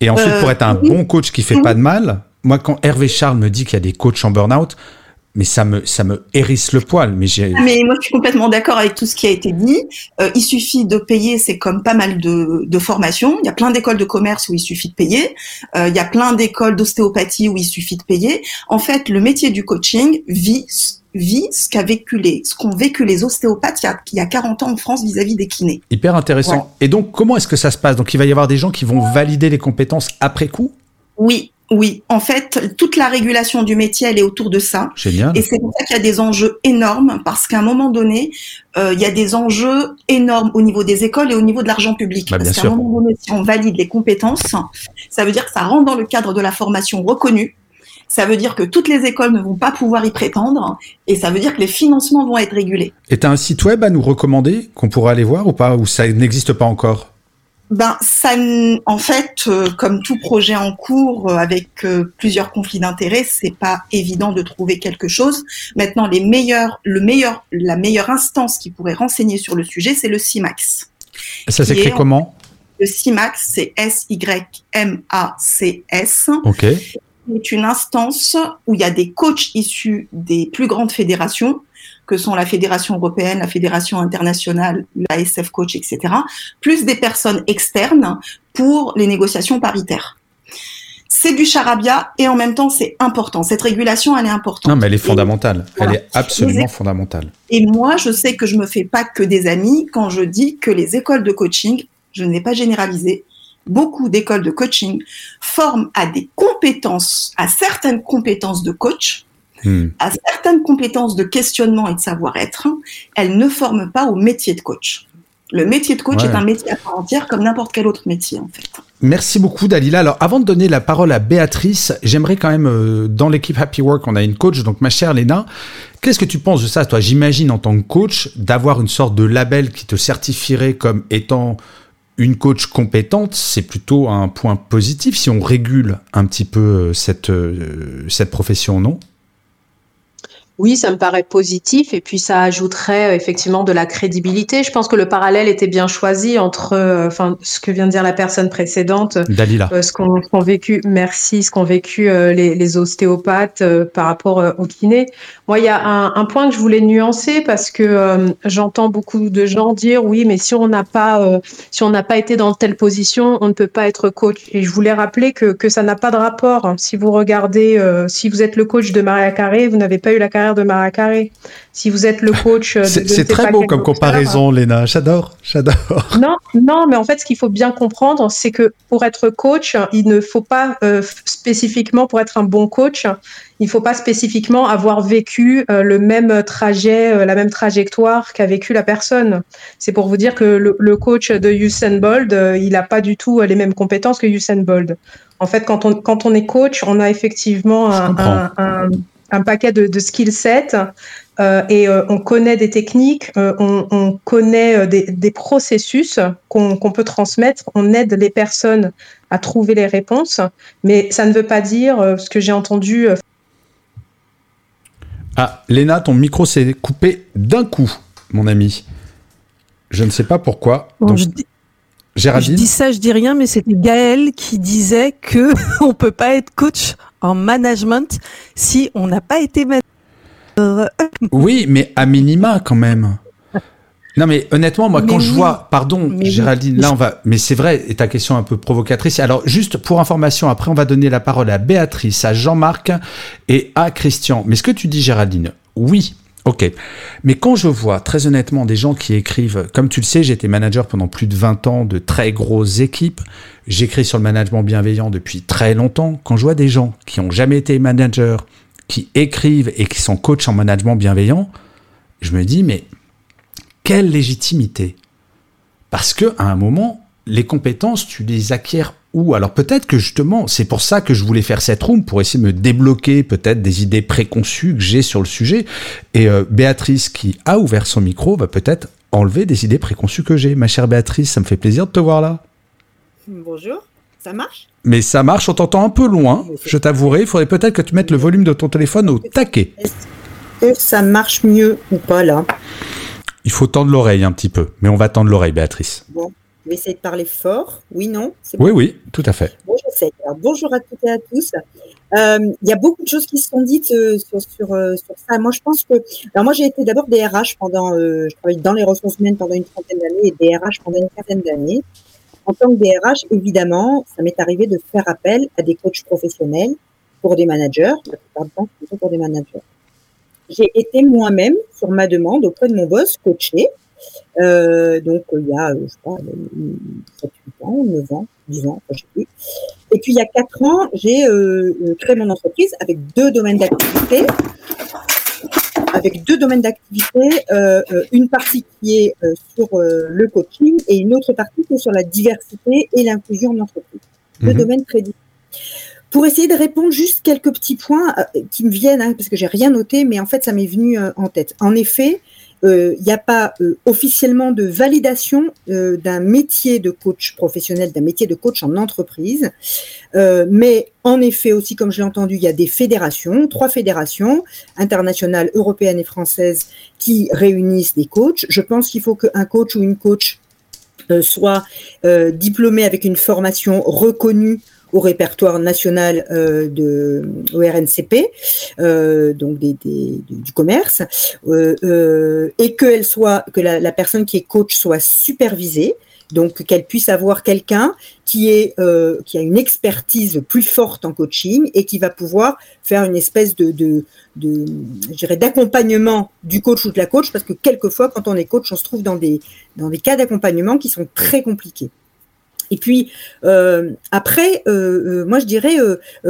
Et ensuite pour euh, être un bon coach qui fait pas de mal, moi, quand Hervé Charles me dit qu'il y a des coachs en burn-out, mais ça me, ça me hérisse le poil. Mais, ah, mais moi, je suis complètement d'accord avec tout ce qui a été dit. Euh, il suffit de payer, c'est comme pas mal de, de formations. Il y a plein d'écoles de commerce où il suffit de payer. Euh, il y a plein d'écoles d'ostéopathie où il suffit de payer. En fait, le métier du coaching vit vit ce qu'a vécu les, ce qu'ont vécu les ostéopathes il y, a, il y a 40 ans en France vis-à-vis des kinés. Hyper intéressant. Et donc, comment est-ce que ça se passe? Donc, il va y avoir des gens qui vont valider les compétences après coup? Oui, oui, en fait, toute la régulation du métier, elle est autour de ça. Génial. Et c'est pour ça qu'il y a des enjeux énormes, parce qu'à un moment donné, euh, il y a des enjeux énormes au niveau des écoles et au niveau de l'argent public. Bah, parce qu'à un moment donné, si on valide les compétences, ça veut dire que ça rentre dans le cadre de la formation reconnue. Ça veut dire que toutes les écoles ne vont pas pouvoir y prétendre, et ça veut dire que les financements vont être régulés. Et tu as un site web à nous recommander qu'on pourrait aller voir ou pas, ou ça n'existe pas encore? Ben, ça, en fait, euh, comme tout projet en cours euh, avec euh, plusieurs conflits d'intérêts, c'est pas évident de trouver quelque chose. Maintenant, les meilleurs, le meilleur, la meilleure instance qui pourrait renseigner sur le sujet, c'est le CIMAX. Ça s'écrit comment? Le CIMAX, c'est S-Y-M-A-C-S. Ok. C'est une instance où il y a des coachs issus des plus grandes fédérations que sont la Fédération européenne, la Fédération internationale, la SF Coach, etc., plus des personnes externes pour les négociations paritaires. C'est du charabia et en même temps c'est important. Cette régulation, elle est importante. Non, mais elle est fondamentale. elle est absolument fondamentale. Et moi, je sais que je me fais pas que des amis quand je dis que les écoles de coaching, je n'ai pas généralisé, beaucoup d'écoles de coaching forment à des compétences, à certaines compétences de coach, Hmm. à certaines compétences de questionnement et de savoir-être, elles ne forment pas au métier de coach. Le métier de coach est un métier à part entière comme n'importe quel autre métier en fait. Merci beaucoup Dalila. Alors avant de donner la parole à Béatrice, j'aimerais quand même, euh, dans l'équipe Happy Work, on a une coach, donc ma chère Léna, qu'est-ce que tu penses de ça toi? J'imagine en tant que coach d'avoir une sorte de label qui te certifierait comme étant une coach compétente, c'est plutôt un point positif si on régule un petit peu euh, cette, euh, cette profession, non? Oui, ça me paraît positif et puis ça ajouterait euh, effectivement de la crédibilité. Je pense que le parallèle était bien choisi entre euh, enfin ce que vient de dire la personne précédente, Dalila. Euh, ce qu'ont vécu, merci, ce qu'ont vécu les, les, ostéopathes par rapport au kiné. Moi, il y a un, un, point que je voulais nuancer parce que j'entends beaucoup de gens dire oui, mais si on n'a pas si on n'a pas été dans telle position, on ne peut pas être coach. Et je voulais rappeler que que ça n'a pas de rapport. Si vous regardez, si vous êtes le coach de Maria Carré, vous n'avez pas eu la carrière de Maracaré. Si vous êtes le coach. C'est très beau comme comparaison, Léna. J'adore, j'adore. Non, non, mais en fait, ce qu'il faut bien comprendre, c'est que pour être coach, il ne faut pas euh, spécifiquement, pour être un bon coach, il ne faut pas spécifiquement avoir vécu euh, le même trajet, euh, la même trajectoire qu'a vécu la personne. C'est pour vous dire que le, coach de Usain Bolt, il n'a pas du tout les mêmes compétences que Usain Bolt. En fait, quand on, quand on est coach, on a effectivement un, un paquet de, de skill sets euh, et euh, on connaît des techniques, euh, on, connaît des, processus qu'on peut transmettre, on aide les personnes à trouver les réponses, mais ça ne veut pas dire ce que j'ai entendu. Ah, Léna, ton micro s'est coupé d'un coup, mon ami. Je ne sais pas pourquoi. je, dis, je dis ça, je dis rien, mais c'était Gaël qui disait que on peut pas être coach en management si on n'a pas été manager. Oui, mais à minima quand même. Non mais honnêtement, moi quand je vois, pardon Géraldine, là on va, mais c'est vrai, et ta question un peu provocatrice. Alors juste pour information, après on va donner la parole à Béatrice, à Jean-Marc et à Christian. Mais ce que tu dis Géraldine, oui, Ok. Mais quand je vois, très honnêtement, des gens qui écrivent, comme tu le sais, été manager pendant plus de 20 ans de très grosses équipes. J'écris sur le management bienveillant depuis très longtemps. Quand je vois des gens qui ont jamais été managers, qui écrivent et qui sont coachs en management bienveillant, je me dis, mais quelle légitimité? Parce que à un moment, les compétences, tu les acquiers où Alors peut-être que justement, c'est pour ça que je voulais faire cette room, pour essayer de me débloquer peut-être des idées préconçues que j'ai sur le sujet. Et euh, Béatrice, qui a ouvert son micro, va peut-être enlever des idées préconçues que j'ai. Ma chère Béatrice, ça me fait plaisir de te voir là. Bonjour, ça marche? Mais ça marche, on t'entend un peu loin, je t'avouerai. Il faudrait peut-être que tu mettes le volume de ton téléphone au taquet. Est-ce que ça marche mieux ou pas là? Il faut tendre l'oreille un petit peu, mais on va tendre l'oreille, Béatrice. Bon. Je vais essayer de parler fort. Oui, non? Oui, oui, tout à fait. Bon, j'essaie. bonjour à toutes et à tous. Il y a beaucoup de choses qui se sont dites sur, sur, sur, ça. Moi, je pense que. Alors, moi, j'ai été d'abord DRH pendant. je travaille dans les ressources humaines pendant une trentaine d'années et DRH pendant une quinzaine d'années. En tant que DRH, évidemment, ça m'est arrivé de faire appel à des coachs professionnels pour des managers, la plupart du temps, plutôt pour des managers. J'ai été moi-même, sur ma demande, auprès de mon boss, coaché. Euh, donc, il y a, je sais pas, 7, 8 ans, 9 ans, 10 ans, je sais plus. Et puis, il y a 4 ans, j'ai euh, créé mon entreprise avec deux domaines d'activité avec deux domaines d'activité, euh, euh, une partie qui est euh, sur le coaching et une autre partie qui est sur la diversité et l'inclusion en entreprise. Deux mhm. domaines très différents. Pour essayer de répondre juste quelques petits points qui me viennent, hein, parce que j'ai rien noté, mais en fait ça m'est venu en tête. En effet, il euh, n'y a pas euh, officiellement de validation euh, d'un métier de coach professionnel, d'un métier de coach en entreprise. mais en effet aussi, comme je l'ai entendu, il y a des fédérations, trois fédérations internationales, européennes et françaises, qui réunissent des coachs. Je pense qu'il faut qu'un coach ou une coach soit diplômé avec une formation reconnue au répertoire national euh, de au RNCP, euh, donc des, du commerce, euh, et que soit que la, personne qui est coach soit supervisée. Donc qu'elle puisse avoir quelqu'un qui est qui a une expertise plus forte en coaching et qui va pouvoir faire une espèce de de, d'accompagnement du coach ou de la coach parce que quelquefois quand on est coach on se trouve dans des dans des cas d'accompagnement qui sont très compliqués. Et puis euh, après, euh, euh, moi je dirais,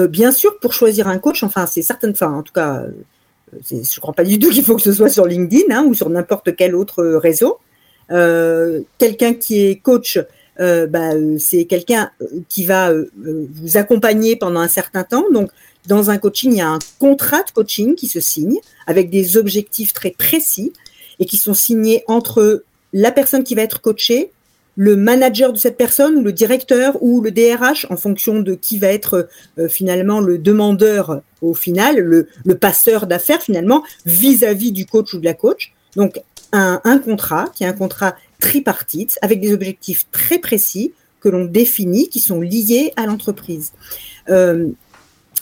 bien sûr, pour choisir un coach, enfin c'est certain, enfin en tout cas, je ne crois pas du tout qu'il faut que ce soit sur LinkedIn hein, ou sur n'importe quel autre réseau. quelqu'un qui est coach, bah, c'est quelqu'un qui va vous accompagner pendant un certain temps. Donc dans un coaching, il y a un contrat de coaching qui se signe avec des objectifs très précis et qui sont signés entre la personne qui va être coachée, le manager de cette personne le directeur ou le DRH en fonction de qui va être euh, finalement le demandeur au final, le, passeur d'affaires finalement vis-à-vis du coach ou de la coach. Donc un, contrat qui est un contrat tripartite avec des objectifs très précis que l'on définit qui sont liés à l'entreprise. Euh,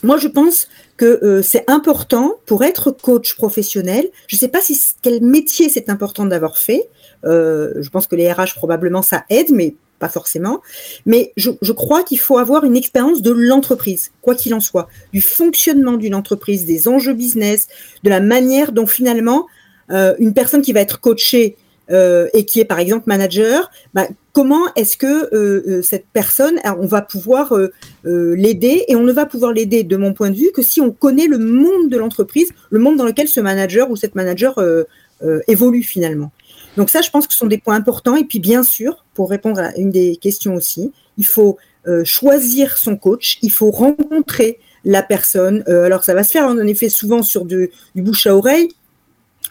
moi, je pense que euh, c'est important pour être coach professionnel. Je ne sais pas si quel métier c'est important d'avoir fait. Euh, je pense que les RH probablement ça aide, mais pas forcément. Mais je, crois qu'il faut avoir une expérience de l'entreprise, quoi qu'il en soit, du fonctionnement d'une entreprise, des enjeux business, de la manière dont finalement euh, une personne qui va être coachée euh, et qui est par exemple manager, bah, comment est-ce que cette personne, on va pouvoir l'aider et on ne va pouvoir l'aider de mon point de vue que si on connaît le monde de l'entreprise, le monde dans lequel ce manager ou cette manager évolue finalement. Donc ça, je pense que ce sont des points importants. Et puis bien sûr, pour répondre à une des questions aussi, il faut choisir son coach, il faut rencontrer la personne. alors ça va se faire en effet souvent sur du bouche à oreille,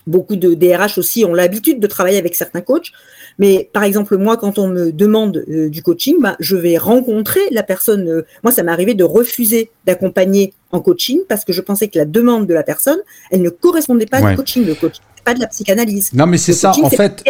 Beaucoup de DRH aussi ont l'habitude de travailler avec certains coachs. Mais par exemple, moi, quand on me demande euh, du coaching, bah, je vais rencontrer la personne. Euh, moi, ça m'est arrivé de refuser d'accompagner en coaching parce que je pensais que la demande de la personne, elle ne correspondait pas au coaching. Le coaching, pas de la psychanalyse. Non, mais c'est ça, en fait.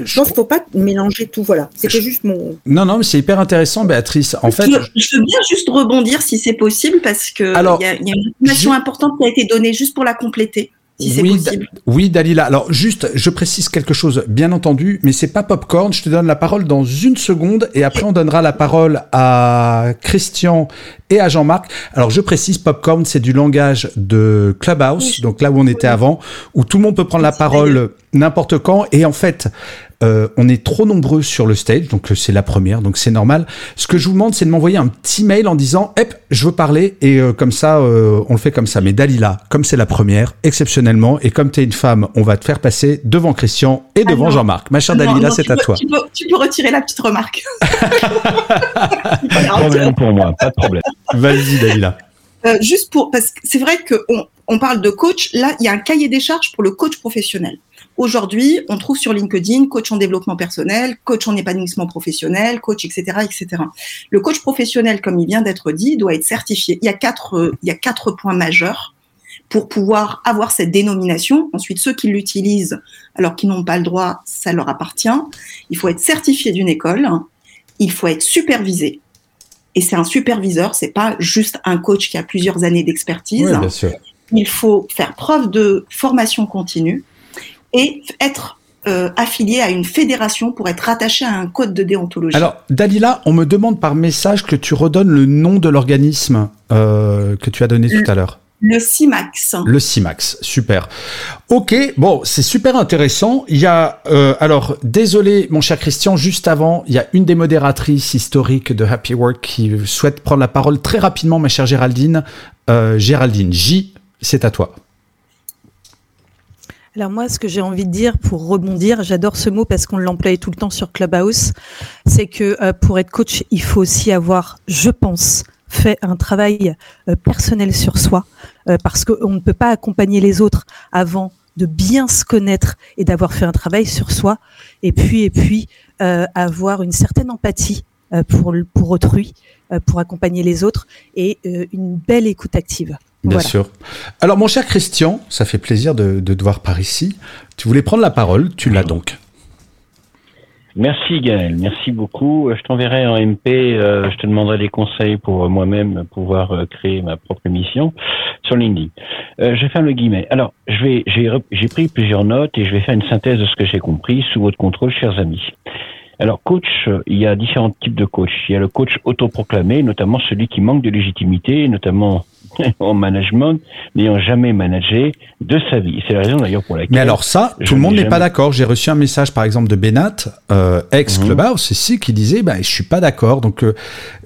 Je pense qu'il ne faut pas mélanger tout, voilà. C'était juste mon. Non, non, mais c'est hyper intéressant, Béatrice. En fait, je, veux bien juste rebondir si c'est possible, parce que il y, a une information importante qui a été donnée juste pour la compléter oui, oui, Dalila. Alors juste, je précise quelque chose, bien entendu, mais c'est pas popcorn. Je te donne la parole dans une seconde et après on donnera la parole à Christian et à Jean-Marc. Alors je précise, popcorn, c'est du langage de Clubhouse, donc là où on était avant, où tout le monde peut prendre la parole n'importe quand. Et en fait, euh, on est trop nombreux sur le stage, donc euh, c'est la première, donc c'est normal. Ce que je vous demande, c'est de m'envoyer un petit mail en disant, hep, je veux parler, et euh, comme ça, on le fait comme ça. Mais Dalila, comme c'est la première, exceptionnellement, et comme tu es une femme, on va te faire passer devant Christian et devant Jean-Marc. Ma chère Dalila, c'est à toi. Tu peux, tu peux, retirer la petite remarque. pas de problème pour moi, pas de problème. Vas-y, Dalila. juste pour, parce que c'est vrai qu'on on parle de coach, là, il y a un cahier des charges pour le coach professionnel. Aujourd'hui, on trouve sur LinkedIn coach en développement personnel, coach en épanouissement professionnel, coach, etc., etc. Le coach professionnel, comme il vient d'être dit, doit être certifié. Il y a quatre, euh, il y a quatre points majeurs pour pouvoir avoir cette dénomination. Ensuite, ceux qui l'utilisent alors qu'ils n'ont pas le droit, ça leur appartient. Il faut être certifié d'une école. Il faut être supervisé. Et c'est un superviseur, c'est pas juste un coach qui a plusieurs années d'expertise. bien sûr. Il faut faire preuve de formation continue et être euh, affilié à une fédération pour être rattaché à un code de déontologie. Alors, Dalila, on me demande par message que tu redonnes le nom de l'organisme euh, que tu as donné tout à l'heure. Le CIMAX. Le CIMAX, super. Ok, bon, c'est super intéressant. Il y a, euh, alors, désolé, mon cher Christian, juste avant, il y a une des modératrices historiques de Happy Work qui souhaite prendre la parole très rapidement, ma chère Géraldine. Euh, Géraldine J, c'est à toi. Alors moi, ce que j'ai envie de dire pour rebondir, j'adore ce mot parce qu'on l'emploie tout le temps sur Clubhouse, c'est que euh, pour être coach, il faut aussi avoir, je pense, fait un travail personnel sur soi, euh, parce qu'on ne peut pas accompagner les autres avant de bien se connaître et d'avoir fait un travail sur soi, et puis et puis euh, avoir une certaine empathie pour pour autrui, pour accompagner les autres, et une belle écoute active. Bien sûr. Alors mon cher Christian, ça fait plaisir de, de te voir par ici. Tu voulais prendre la parole, tu l'as donc. Merci Gaël, merci beaucoup. Je t'enverrai en MP, euh, je te demanderai des conseils pour euh, moi-même pouvoir euh, créer ma propre émission sur LinkedIn. je vais faire le guillemet. Alors, je vais, j'ai pris plusieurs notes et je vais faire une synthèse de ce que j'ai compris sous votre contrôle, chers amis. Alors, coach, il y a différents types de coach. Il y a le coach autoproclamé, notamment celui qui manque de légitimité, notamment en management, n'ayant jamais managé de sa vie. C'est la raison d'ailleurs pour laquelle. Mais alors ça, tout le monde n'est pas d'accord. J'ai reçu un message par exemple de Benat, euh, ex Clubhouse, ici, qui disait, bah, je suis pas d'accord. Donc, euh,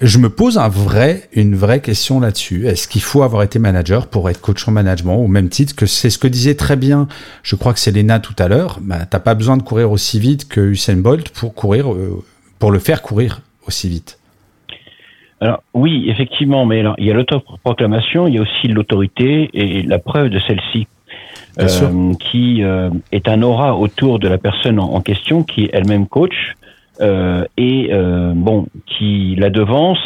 je me pose un vrai, une vraie question là-dessus. Est-ce qu'il faut avoir été manager pour être coach en management au même titre que c'est ce que disait très bien, je crois que c'est Lena tout à l'heure. Bah, t'as pas besoin de courir aussi vite que Usain Bolt pour courir, euh, pour le faire courir aussi vite. Oui, effectivement, mais alors, il y a l'autoproclamation, il y a aussi l'autorité et la preuve de celle-ci. Euh, qui euh, est un aura autour de la personne en, question qui est elle-même coach euh, et euh, bon qui la devance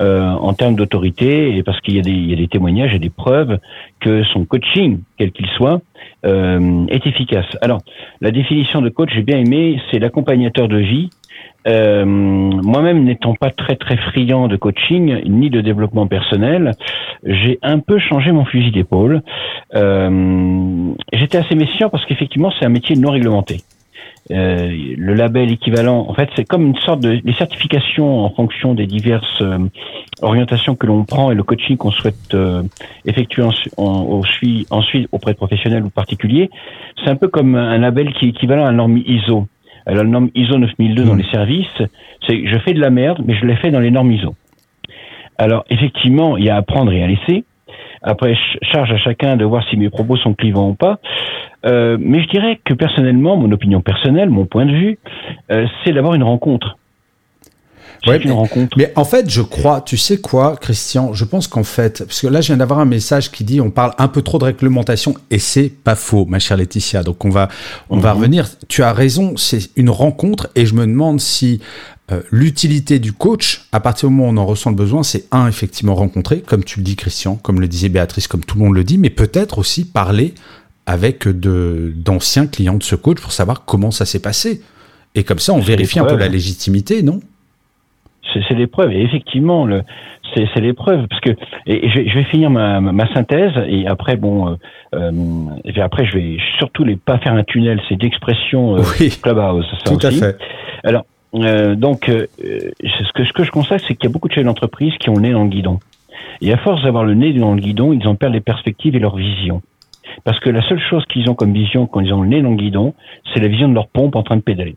euh, en termes d'autorité et parce qu'il y, y, a des témoignages et des preuves que son coaching quel qu'il soit est efficace. Alors la définition de coach j'ai bien aimé c'est l'accompagnateur de vie euh, moi-même n'étant pas très très friand de coaching ni de développement personnel, j'ai un peu changé mon fusil d'épaule. Euh, J'étais assez méfiant parce qu'effectivement c'est un métier non réglementé. Euh, le label équivalent, en fait, c'est comme une sorte de les certifications en fonction des diverses orientations que l'on prend et le coaching qu'on souhaite effectuer ensuite, ensuite auprès de professionnels ou particuliers. C'est un peu comme un label qui est équivalent à un norme ISO. Alors, la norme ISO 9002 dans hmm. les services, c'est je fais de la merde, mais je l'ai fait dans les normes ISO. Alors, effectivement, il y a à prendre et à laisser. Après, charge à chacun de voir si mes propos sont clivants ou pas. Euh, mais je dirais que personnellement, mon opinion personnelle, mon point de vue, euh, c'est d'avoir une rencontre. Ouais, mais, rencontre. mais en fait, je crois, tu sais quoi, Christian, je pense qu'en fait, parce que là, je viens d'avoir un message qui dit on parle un peu trop de réglementation et c'est pas faux, ma chère Laetitia. Donc on va, on va mhm. revenir. Tu as raison, c'est une rencontre et je me demande si euh, l'utilité du coach, à partir du moment où on en ressent le besoin, c'est un, effectivement rencontrer, comme tu le dis, Christian, comme le disait Béatrice, comme tout le monde le dit, mais peut-être aussi parler avec de, d'anciens clients de ce coach pour savoir comment ça s'est passé. Et comme ça, on vérifie un peu la légitimité, non? C'est l'épreuve. Et effectivement, c'est l'épreuve. Parce que et, je, vais finir ma, ma, synthèse et après, bon, euh, euh, après, je vais surtout les pas faire un tunnel. C'est d'expression euh, clubhouse. Ça tout à fait. Alors, euh, donc, euh, ce que ce que je constate, c'est qu'il y a beaucoup de chefs d'entreprise qui ont le nez dans le guidon. Et à force d'avoir le nez dans le guidon, ils en perdent les perspectives et leur vision. Parce que la seule chose qu'ils ont comme vision quand ils ont le nez dans le guidon, c'est la vision de leur pompe en train de pédaler.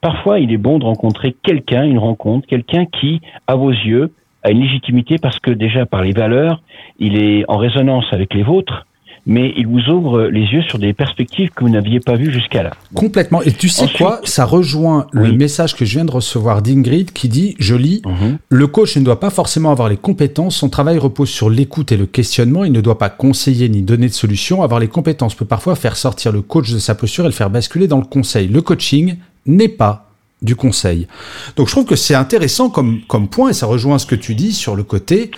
Parfois, il est bon de rencontrer quelqu'un, une rencontre, quelqu'un qui, à vos yeux, a une légitimité parce que déjà par les valeurs, il est en résonance avec les vôtres, mais il vous ouvre les yeux sur des perspectives que vous n'aviez pas vues jusqu'à là. Complètement. Et tu sais quoi? Ça rejoint le message que je viens de recevoir d'Ingrid qui dit, je lis, mhm. le coach ne doit pas forcément avoir les compétences, son travail repose sur l'écoute et le questionnement, il ne doit pas conseiller ni donner de solutions, avoir les compétences peut parfois faire sortir le coach de sa posture et le faire basculer dans le conseil. Le coaching n'est pas du conseil. Donc je trouve que c'est intéressant comme, comme point, et ça rejoint ce que tu dis sur le côté,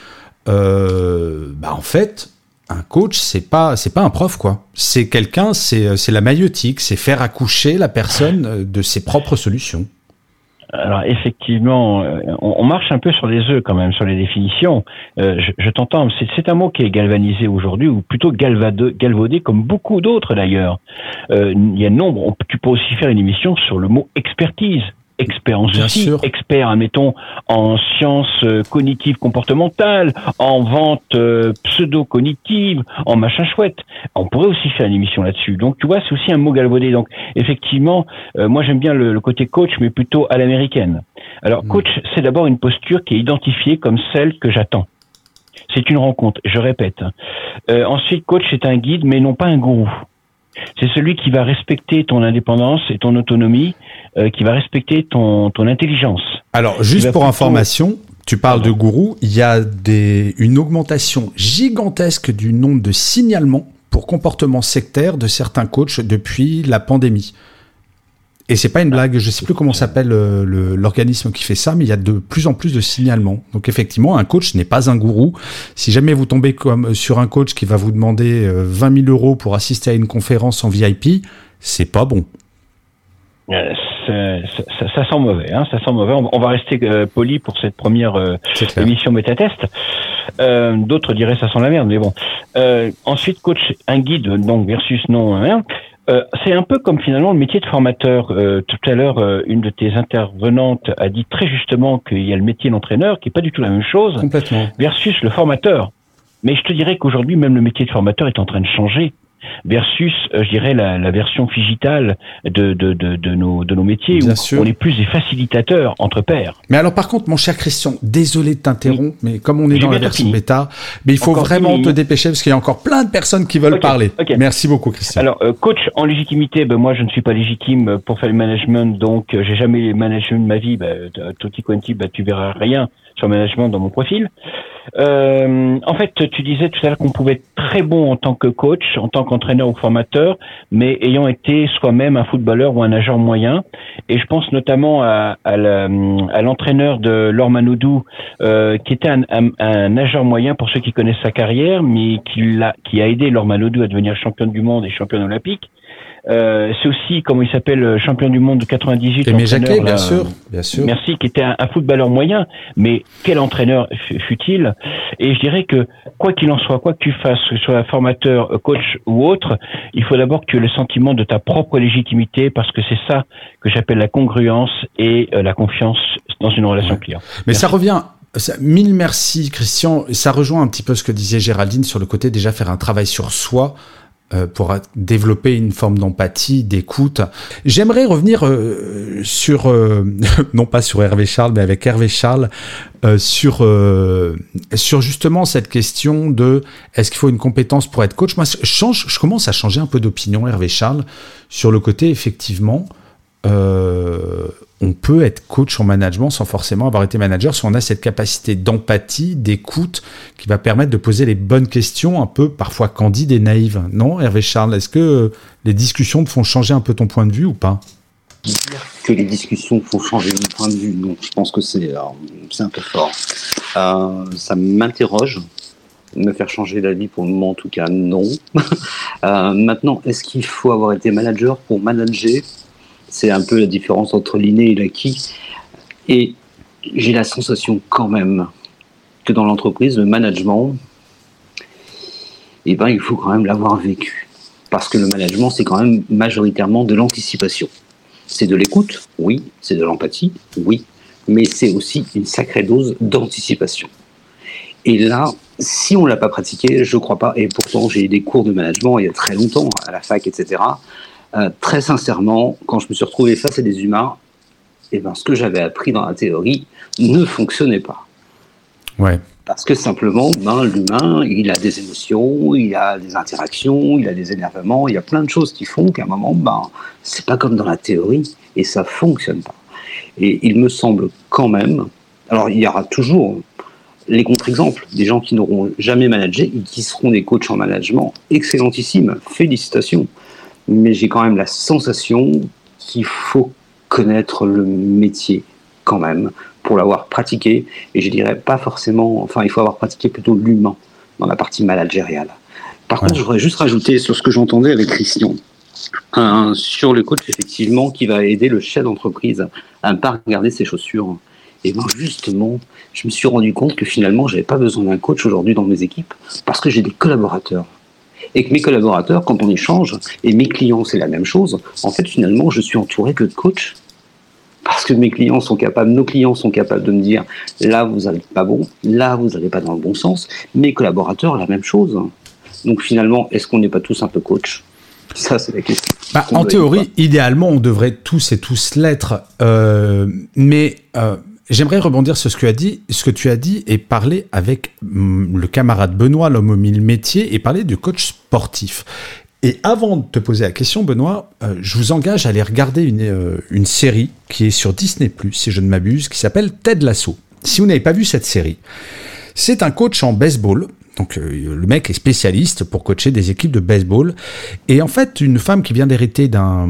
euh, bah en fait, un coach, c'est pas c'est pas un prof quoi. C'est quelqu'un, c'est c'est la maïotique, c'est faire accoucher la personne de ses propres solutions. Alors effectivement, euh, on, marche un peu sur les œufs quand même sur les définitions. Euh, je, t'entends, c'est un mot qui est galvanisé aujourd'hui, ou plutôt galvaudé, comme beaucoup d'autres d'ailleurs. Euh, il y a nombre. tu peux aussi faire une émission sur le mot expertise expert en expert, admettons, en sciences euh, cognitives comportementales, en vente euh, pseudo-cognitive, en machin chouette. On pourrait aussi faire une émission là-dessus. Donc, tu vois, c'est aussi un mot galvaudé. Donc, effectivement, euh, moi, j'aime bien le, côté coach, mais plutôt à l'américaine. Alors, hmm. coach, c'est d'abord une posture qui est identifiée comme celle que j'attends. C'est une rencontre, je répète. ensuite, coach, c'est un guide, mais non pas un gourou. C'est celui qui va respecter ton indépendance et ton autonomie, euh, qui va respecter ton, ton intelligence. Alors, juste pour information, tu parles de gourou, il y a des, une augmentation gigantesque du nombre de signalements pour comportement sectaire de certains coachs depuis la pandémie. Et c'est pas une blague, je sais plus comment s'appelle euh, l'organisme qui fait ça, mais il y a de plus en plus de signalements. Donc effectivement, un coach n'est pas un gourou. Si jamais vous tombez comme sur un coach qui va vous demander 20 euh, 000 euros pour assister à une conférence en VIP, c'est pas bon. Euh, ça, ça, sent mauvais, hein, ça sent mauvais. On, va rester poli pour cette première émission métatest. Euh, D'autres diraient ça sent la merde, mais bon. ensuite, coach, un guide, donc versus non. Hein, euh, c'est un peu comme finalement le métier de formateur. Euh, tout à l'heure, euh, une de tes intervenantes a dit très justement qu'il y a le métier d'entraîneur qui est pas du tout la même chose versus le formateur. Mais je te dirais qu'aujourd'hui, même le métier de formateur est en train de changer versus, euh, je dirais, la, la version digitale de, de, de, de, nos, de nos métiers où on est plus des facilitateurs entre pairs. Mais alors, par contre, mon cher Christian, désolé de t'interrompre, mais comme on est dans la version bêta, mais il faut vraiment te dépêcher parce qu'il y a encore plein de personnes qui veulent parler. Merci beaucoup, Christian. Alors, euh, coach en légitimité, ben, moi, je ne suis pas légitime pour faire le management, donc euh, j'ai jamais managé de ma vie. Ben, tutti quanti, ben, tu verras rien sur management dans mon profil. Euh, en fait, tu disais tout à l'heure qu'on pouvait être très bon en tant que coach, en tant qu'entraîneur ou formateur, mais ayant été soi-même un footballeur ou un nageur moyen. Et je pense notamment à, l'entraîneur de Laure Manoudou, euh, qui était un, nageur moyen pour ceux qui connaissent sa carrière, mais qui, a, qui a aidé Laure Manoudou à devenir championne du monde et championne olympique. Euh, c'est aussi, comment il s'appelle, euh, champion du monde de 98. Aimé Jacquet, bien sûr, bien sûr. Merci, qui était un, footballeur moyen, mais quel entraîneur fut-il? Et je dirais que, quoi qu'il en soit, quoi que tu fasses, que ce soit formateur, euh, coach ou autre, il faut d'abord que tu aies le sentiment de ta propre légitimité, parce que c'est ça que j'appelle la congruence et la confiance dans une relation client. Mais ça revient mille merci Christian. Ça rejoint un petit peu ce que disait Géraldine sur le côté déjà faire un travail sur soi euh, pour développer une forme d'empathie, d'écoute. J'aimerais revenir euh, sur, euh, non pas sur Hervé Charles, mais avec Hervé Charles, sur, sur justement cette question de est-ce qu'il faut une compétence pour être coach? Moi, je, change, je commence à changer un peu d'opinion, Hervé Charles, sur le côté, effectivement, on peut être coach en management sans forcément avoir été manager si on a cette capacité d'empathie, d'écoute qui va permettre de poser les bonnes questions, un peu parfois candides et naïves. Non, Hervé Charles, est-ce que les discussions te font changer un peu ton point de vue ou pas? Que les discussions font changer mon point de vue, non, je pense que c'est euh, un peu fort. Euh, ça m'interroge, me faire changer d'avis pour le moment en tout cas, non. Euh, maintenant, est-ce qu'il faut avoir été manager pour manager? C'est un peu la différence entre l'inné et l'acquis. Et j'ai la sensation quand même que dans l'entreprise, le management, eh ben, il faut quand même l'avoir vécu. Parce que le management, c'est quand même majoritairement de l'anticipation. C'est de l'écoute, oui. C'est de l'empathie, oui. Mais c'est aussi une sacrée dose d'anticipation. Et là, si on ne l'a pas pratiqué, je ne crois pas, et pourtant j'ai eu des cours de management il y a très longtemps, à la fac, etc. Euh, très sincèrement, quand je me suis retrouvé face à des humains, et eh ben, ce que j'avais appris dans la théorie ne fonctionnait pas. Ouais. Parce que simplement, ben, l'humain, il a des émotions, il a des interactions, il a des énervements, il y a plein de choses qui font qu'à un moment, ben, c'est pas comme dans la théorie et ça fonctionne pas. Et il me semble quand même, alors il y aura toujours les contre-exemples, des gens qui n'auront jamais managé et qui seront des coachs en management excellentissimes. Félicitations mais j'ai quand même la sensation qu'il faut connaître le métier quand même pour l'avoir pratiqué. Et je dirais pas forcément, enfin, il faut avoir pratiqué plutôt l'humain dans la partie managériale. Par contre, je voudrais juste rajouter sur ce que j'entendais avec Christian. un, sur le coach, effectivement, qui va aider le chef d'entreprise à ne pas regarder ses chaussures. Et moi, justement, je me suis rendu compte que finalement, j'avais pas besoin d'un coach aujourd'hui dans mes équipes parce que j'ai des collaborateurs. Et que mes collaborateurs, quand on échange, et mes clients, c'est la même chose, en fait, finalement, je suis entouré que de coachs parce que mes clients sont capables, nos clients sont capables de me dire là vous n'allez pas bon, là vous n'allez pas dans le bon sens. Mes collaborateurs, la même chose. Donc finalement, est-ce qu'on n'est pas tous un peu coach Ça, c'est la question. Bah, en théorie, idéalement, on devrait tous et tous l'être. Euh, mais euh, j'aimerais rebondir sur ce que, tu as dit, ce que tu as dit et parler avec mm, le camarade Benoît, l'homme au mille métiers, et parler du coach sportif. Et avant de te poser la question, Benoît, euh, je vous engage à aller regarder une, une série qui est sur Disney, si je ne m'abuse, qui s'appelle Ted Lasso. Si vous n'avez pas vu cette série, c'est un coach en baseball donc euh, le mec est spécialiste pour coacher des équipes de baseball. Et en fait, une femme qui vient d'hériter d'un,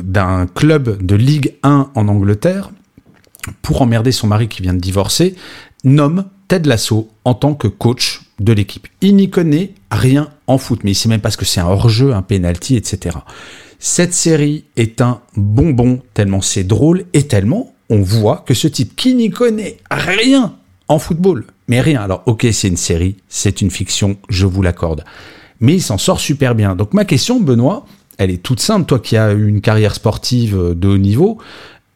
d'un club de Ligue 1 en Angleterre, pour emmerder son mari qui vient de divorcer, nomme Ted Lasso en tant que coach de l'équipe. Il n'y connaît rien en foot, mais il sait même pas ce que c'est un hors-jeu, un penalty, etc. Cette série est un bonbon, tellement c'est drôle et tellement on voit que ce type qui n'y connaît rien en football, mais rien. Alors, ok, c'est une série, c'est une fiction, je vous l'accorde. Mais il s'en sort super bien. Donc, ma question, Benoît, elle est toute simple. Toi qui as eu une carrière sportive de haut niveau,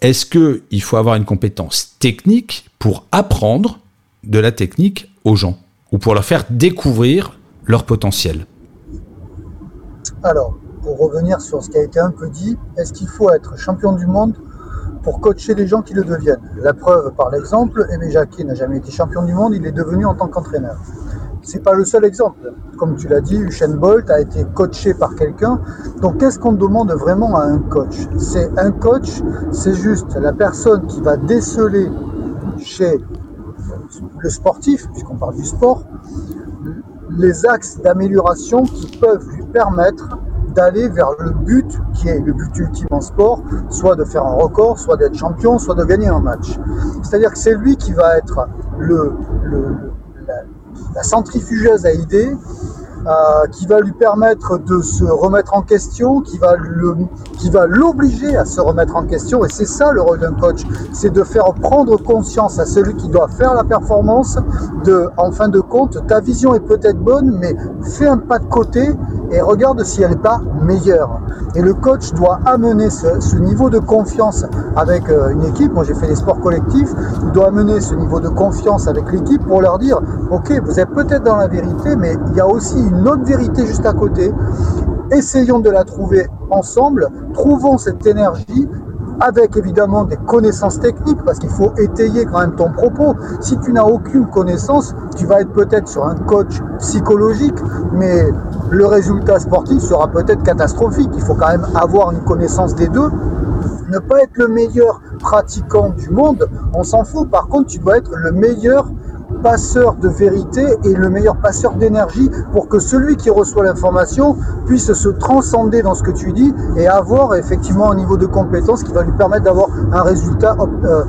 est-ce qu'il faut avoir une compétence technique pour apprendre de la technique aux gens ou pour leur faire découvrir leur potentiel? Alors, pour revenir sur ce qui a été un peu dit, est-ce qu'il faut être champion du monde pour coacher les gens qui le deviennent? La preuve par l'exemple, Aimé Jacquet n'a jamais été champion du monde, il est devenu en tant qu'entraîneur. C'est pas le seul exemple. Comme tu l'as dit, Usain Bolt a été coaché par quelqu'un. Donc qu'est-ce qu'on demande vraiment à un coach? C'est un coach, c'est juste la personne qui va déceler chez le sportif, puisqu'on parle du sport, les axes d'amélioration qui peuvent lui permettre d'aller vers le but qui est le but ultime en sport, soit de faire un record, soit d'être champion, soit de gagner un match. C'est-à-dire que c'est lui qui va être le, la, centrifugeuse à idées euh, qui va lui permettre de se remettre en question, qui va qui va l'obliger à se remettre en question. Et c'est ça le rôle d'un coach, c'est de faire prendre conscience à celui qui doit faire la performance de, en fin de compte, ta vision est peut-être bonne, mais fais un pas de côté et regarde si elle n'est pas meilleure. Et le coach doit amener ce, niveau de confiance avec euh, une équipe. Moi, j'ai fait des sports collectifs. Il doit amener ce niveau de confiance avec l'équipe pour leur dire, OK, vous êtes peut-être dans la vérité, mais il y a aussi une autre vérité juste à côté. Essayons de la trouver ensemble. Trouvons cette énergie avec évidemment des connaissances techniques, parce qu'il faut étayer quand même ton propos. Si tu n'as aucune connaissance, tu vas être peut-être sur un coach psychologique, mais le résultat sportif sera peut-être catastrophique. Il faut quand même avoir une connaissance des deux. Ne pas être le meilleur pratiquant du monde, on s'en fout. Par contre, tu dois être le meilleur passeur de vérité et le meilleur passeur d'énergie pour que celui qui reçoit l'information puisse se transcender dans ce que tu dis et avoir effectivement un niveau de compétence qui va lui permettre d'avoir un résultat euh,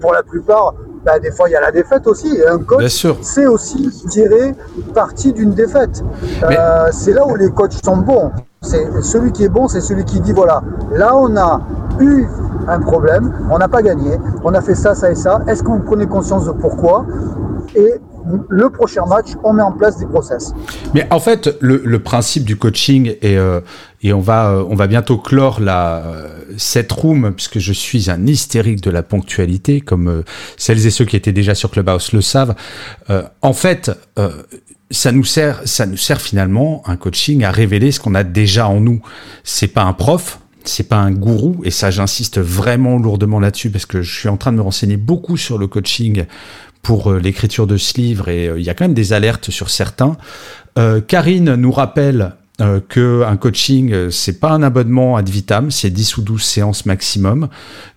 pour la plupart bah, des fois il y a la défaite aussi et un coach c'est aussi tirer partie d'une défaite. Euh, c'est là où les coachs sont bons c'est celui qui est bon c'est celui qui dit voilà là on a eu un problème, on n'a pas gagné, on a fait ça, ça et ça. Est-ce que vous prenez conscience de pourquoi? Et le prochain match, on met en place des process. Mais en fait, le, principe du coaching, et, euh, et on, va, euh, on va bientôt clore la, cette room, puisque je suis un hystérique de la ponctualité, comme euh, celles et ceux qui étaient déjà sur Clubhouse le savent. en fait, ça nous sert, ça nous sert finalement un coaching à révéler ce qu'on a déjà en nous. C'est pas un prof, c'est pas un gourou et ça j'insiste vraiment lourdement là-dessus parce que je suis en train de me renseigner beaucoup sur le coaching pour euh, l'écriture de ce livre et euh, il y a quand même des alertes sur certains. Euh, Karine nous rappelle que un coaching c'est pas un abonnement ad vitam, c'est 10 ou 12 séances maximum.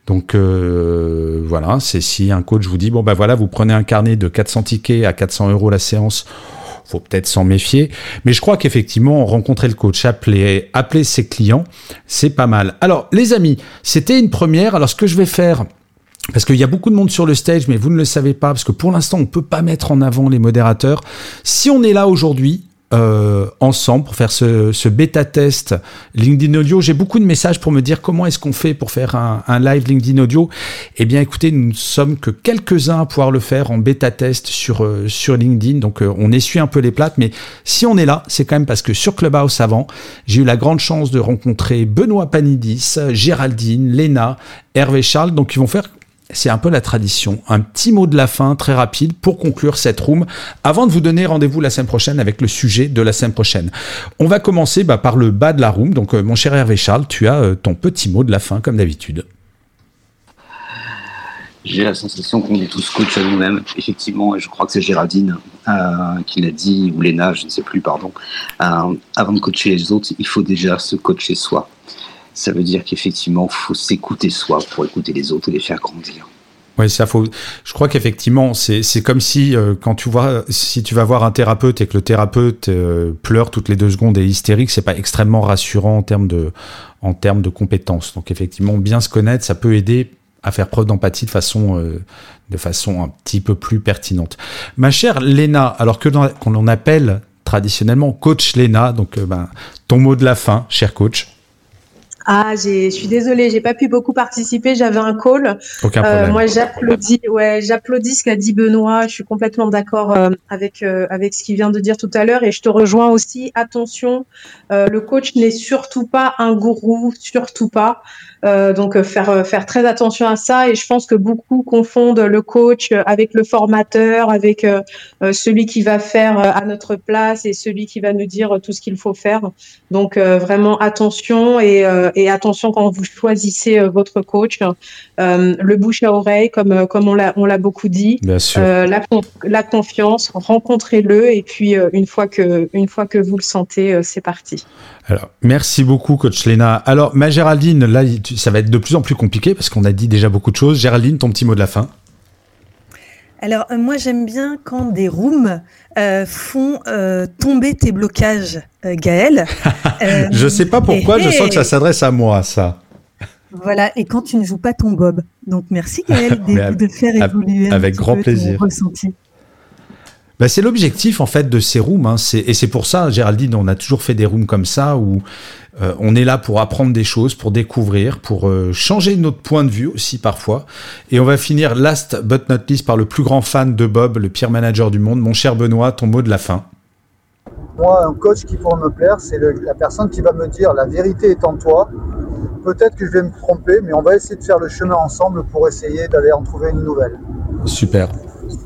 Donc voilà, c'est si un coach vous dit bon ben voilà, vous prenez un carnet de 400 tickets à 400 euros la séance, faut peut-être s'en méfier. Mais je crois qu'effectivement, rencontrer le coach, appeler, appeler ses clients, c'est pas mal. Alors, les amis, c'était une première. Alors, ce que je vais faire, parce qu'il y a beaucoup de monde sur le stage, mais vous ne le savez pas, parce que pour l'instant, on ne peut pas mettre en avant les modérateurs. Si on est là aujourd'hui, euh, ensemble pour faire ce, bêta test LinkedIn Audio. J'ai beaucoup de messages pour me dire comment est-ce qu'on fait pour faire un, un, live LinkedIn Audio. Eh bien, écoutez, nous ne sommes que quelques-uns à pouvoir le faire en bêta test sur, euh, sur LinkedIn. Donc, euh, on essuie un peu les plates. Mais si on est là, c'est quand même parce que sur Clubhouse avant, j'ai eu la grande chance de rencontrer Benoît Panidis, Géraldine, Léna, Hervé Charles. Donc, ils vont faire c'est un peu la tradition. Un petit mot de la fin très rapide pour conclure cette room avant de vous donner rendez-vous la semaine prochaine avec le sujet de la semaine prochaine. On va commencer bah, par le bas de la room. Donc, euh, mon cher Hervé Charles, tu as euh, ton petit mot de la fin comme d'habitude. J'ai la sensation qu'on est tous coachs à nous-mêmes. Effectivement, je crois que c'est Géraldine euh, qui l'a dit, ou Léna, je ne sais plus, pardon. avant de coacher les autres, il faut déjà se coacher soi ça veut dire qu'effectivement, il faut s'écouter soi pour écouter les autres et les faire grandir. Oui, ça faut. Je crois qu'effectivement, c'est comme si euh, quand tu vois si tu vas voir un thérapeute et que le thérapeute euh, pleure toutes les deux secondes et est hystérique, c'est pas extrêmement rassurant en termes de en termes de compétences. Donc effectivement, bien se connaître, ça peut aider à faire preuve d'empathie de façon euh, de façon un petit peu plus pertinente. Ma chère Léna, alors que qu'on appelle traditionnellement coach Léna, donc ben, ton mot de la fin, cher coach. Ah, je suis désolée, j'ai pas pu beaucoup participer. J'avais un call. Aucun euh, moi, j'applaudis. Ouais, j'applaudis ce qu'a dit Benoît. Je suis complètement d'accord euh, avec euh, avec ce qu'il vient de dire tout à l'heure, et je te rejoins aussi. Attention, le coach n'est surtout pas un gourou, surtout pas. Euh, donc euh, faire euh, faire très attention à ça et je pense que beaucoup confondent le coach avec le formateur, avec celui qui va faire à notre place et celui qui va nous dire tout ce qu'il faut faire. Donc vraiment attention et, et, attention quand vous choisissez votre coach, le bouche à oreille comme comme on l'a on l'a beaucoup dit, Bien sûr. la la confiance, rencontrez-le et puis une fois que une fois que vous le sentez, c'est parti. Alors, merci beaucoup, coach Léna. Alors, ma Géraldine, là, ça va être de plus en plus compliqué parce qu'on a dit déjà beaucoup de choses. Géraldine, ton petit mot de la fin. Alors, euh, moi, j'aime bien quand des rooms euh, font euh, tomber tes blocages, Gaël. je sais pas pourquoi, je sens que ça s'adresse à moi, ça. Voilà, et quand tu ne joues pas ton Bob. Donc, merci, Gaël, de, faire évoluer avec grand plaisir. ton ressenti. Bah, c'est l'objectif en fait de ces rooms, hein. et c'est pour ça, Géraldine, on a toujours fait des rooms comme ça où euh, on est là pour apprendre des choses, pour découvrir, pour euh, changer notre point de vue aussi parfois. Et on va finir last but not least par le plus grand fan de Bob, le pire manager du monde, mon cher Benoît, ton mot de la fin. Moi, un coach qui pourrait me plaire, c'est la personne qui va me dire la vérité est en toi. Peut-être que je vais me tromper, mais on va essayer de faire le chemin ensemble pour essayer d'aller en trouver une nouvelle. Super.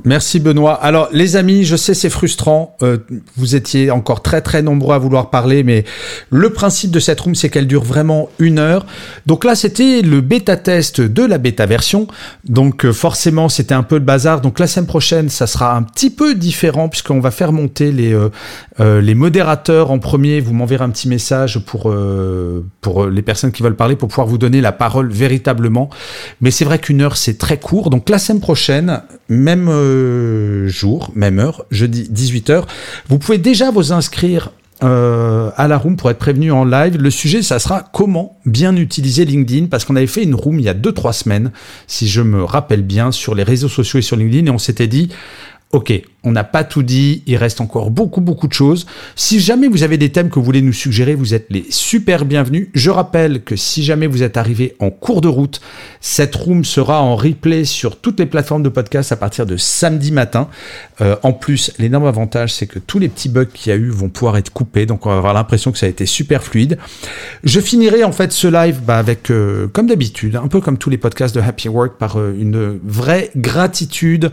Merci Benoît. Alors les amis, je sais c'est frustrant. Euh, vous étiez encore très très nombreux à vouloir parler, mais le principe de cette room c'est qu'elle dure vraiment une heure. Donc là c'était le bêta test de la bêta version. Donc euh, forcément c'était un peu le bazar. Donc la semaine prochaine ça sera un petit peu différent puisqu'on va faire monter les euh, les modérateurs en premier. Vous m'enverrez un petit message pour pour les personnes qui veulent parler pour pouvoir vous donner la parole véritablement. Mais c'est vrai qu'une heure c'est très court. Donc la semaine prochaine même euh, jour, même heure, jeudi 18h. Vous pouvez déjà vous inscrire euh, à la room pour être prévenu en live. Le sujet, ça sera comment bien utiliser LinkedIn parce qu'on avait fait une room il y a 2-3 semaines, si je me rappelle bien, sur les réseaux sociaux et sur LinkedIn et on s'était dit, ok, on n'a pas tout dit, il reste encore beaucoup beaucoup de choses. Si jamais vous avez des thèmes que vous voulez nous suggérer, vous êtes les super bienvenus. Je rappelle que si jamais vous êtes arrivé en cours de route, cette room sera en replay sur toutes les plateformes de podcast à partir de samedi matin. Euh, en plus, l'énorme avantage, c'est que tous les petits bugs qu'il y a eu vont pouvoir être coupés, donc on va avoir l'impression que ça a été super fluide. Je finirai en fait ce live bah, avec, euh, comme d'habitude, un peu comme tous les podcasts de Happy Work, par euh, une vraie gratitude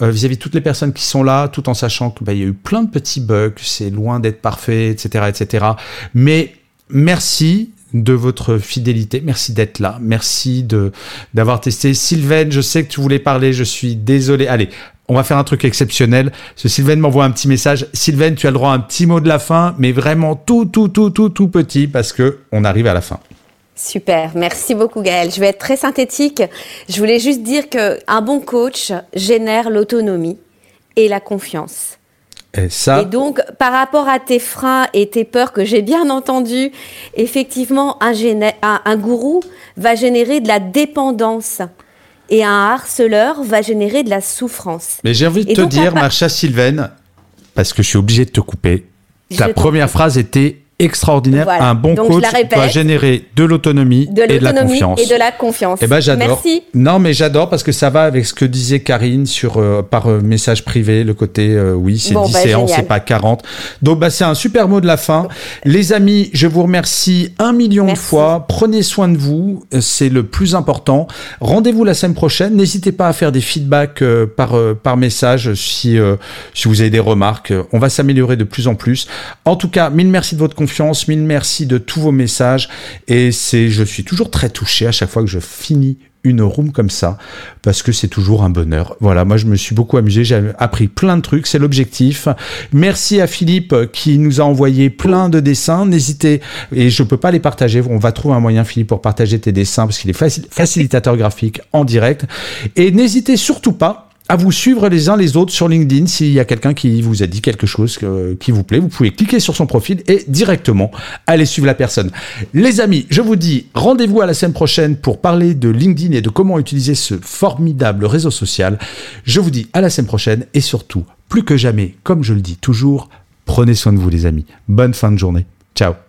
vis-à-vis de toutes les personnes qui sont là, tout en sachant qu'il bah, y a eu plein de petits bugs, c'est loin d'être parfait, etc., etc. Mais merci de votre fidélité. Merci d'être là. Merci de d'avoir testé. Sylvain, je sais que tu voulais parler. Je suis désolé. Allez, on va faire un truc exceptionnel. Ce Sylvain m'envoie un petit message. Sylvain, tu as le droit à un petit mot de la fin, mais vraiment tout, tout, tout, tout, tout petit parce que on arrive à la fin. Super, merci beaucoup Gaël. Je vais être très synthétique. Je voulais juste dire que un bon coach génère l'autonomie et la confiance. Et, ça... et donc, par rapport à tes freins et tes peurs que j'ai bien entendu, effectivement, un, un, gourou va générer de la dépendance et un harceleur va générer de la souffrance. Mais j'ai envie de te dire, Marcha Sylvaine, parce que je suis obligé de te couper, Ta première phrase était extraordinaire. Un bon coach doit générer de l'autonomie et de la confiance. Et de la confiance. Eh ben j'adore. Non mais j'adore parce que ça va avec ce que disait Karine sur euh, par euh, message privé, le côté euh, oui c'est 10 bah, séances, c'est pas 40. Donc bah c'est un super mot de la fin. Les amis, je vous remercie un million de fois. Prenez soin de vous, c'est le plus important. Rendez-vous la semaine prochaine. N'hésitez pas à faire des feedbacks par par message si si vous avez des remarques. On va s'améliorer de plus en plus. En tout cas, mille merci de votre confiance mille merci de tous vos messages. Et c'est, je suis toujours très touché à chaque fois que je finis une room comme ça parce que c'est toujours un bonheur. Voilà, moi je me suis beaucoup amusé, j'ai appris plein de trucs, c'est l'objectif. Merci à Philippe qui nous a envoyé plein de dessins. N'hésitez et je peux pas les partager, on va trouver un moyen Philippe pour partager tes dessins parce qu'il est facilitateur graphique en direct et n'hésitez surtout pas à vous suivre les uns les autres sur LinkedIn. S'il y a quelqu'un qui vous a dit quelque chose qui vous plaît, vous pouvez cliquer sur son profil et directement aller suivre la personne. Les amis, je vous dis rendez-vous à la semaine prochaine pour parler de LinkedIn et de comment utiliser ce formidable réseau social. Je vous dis à la semaine prochaine et surtout, plus que jamais, comme je le dis toujours, prenez soin de vous les amis. Bonne fin de journée. Ciao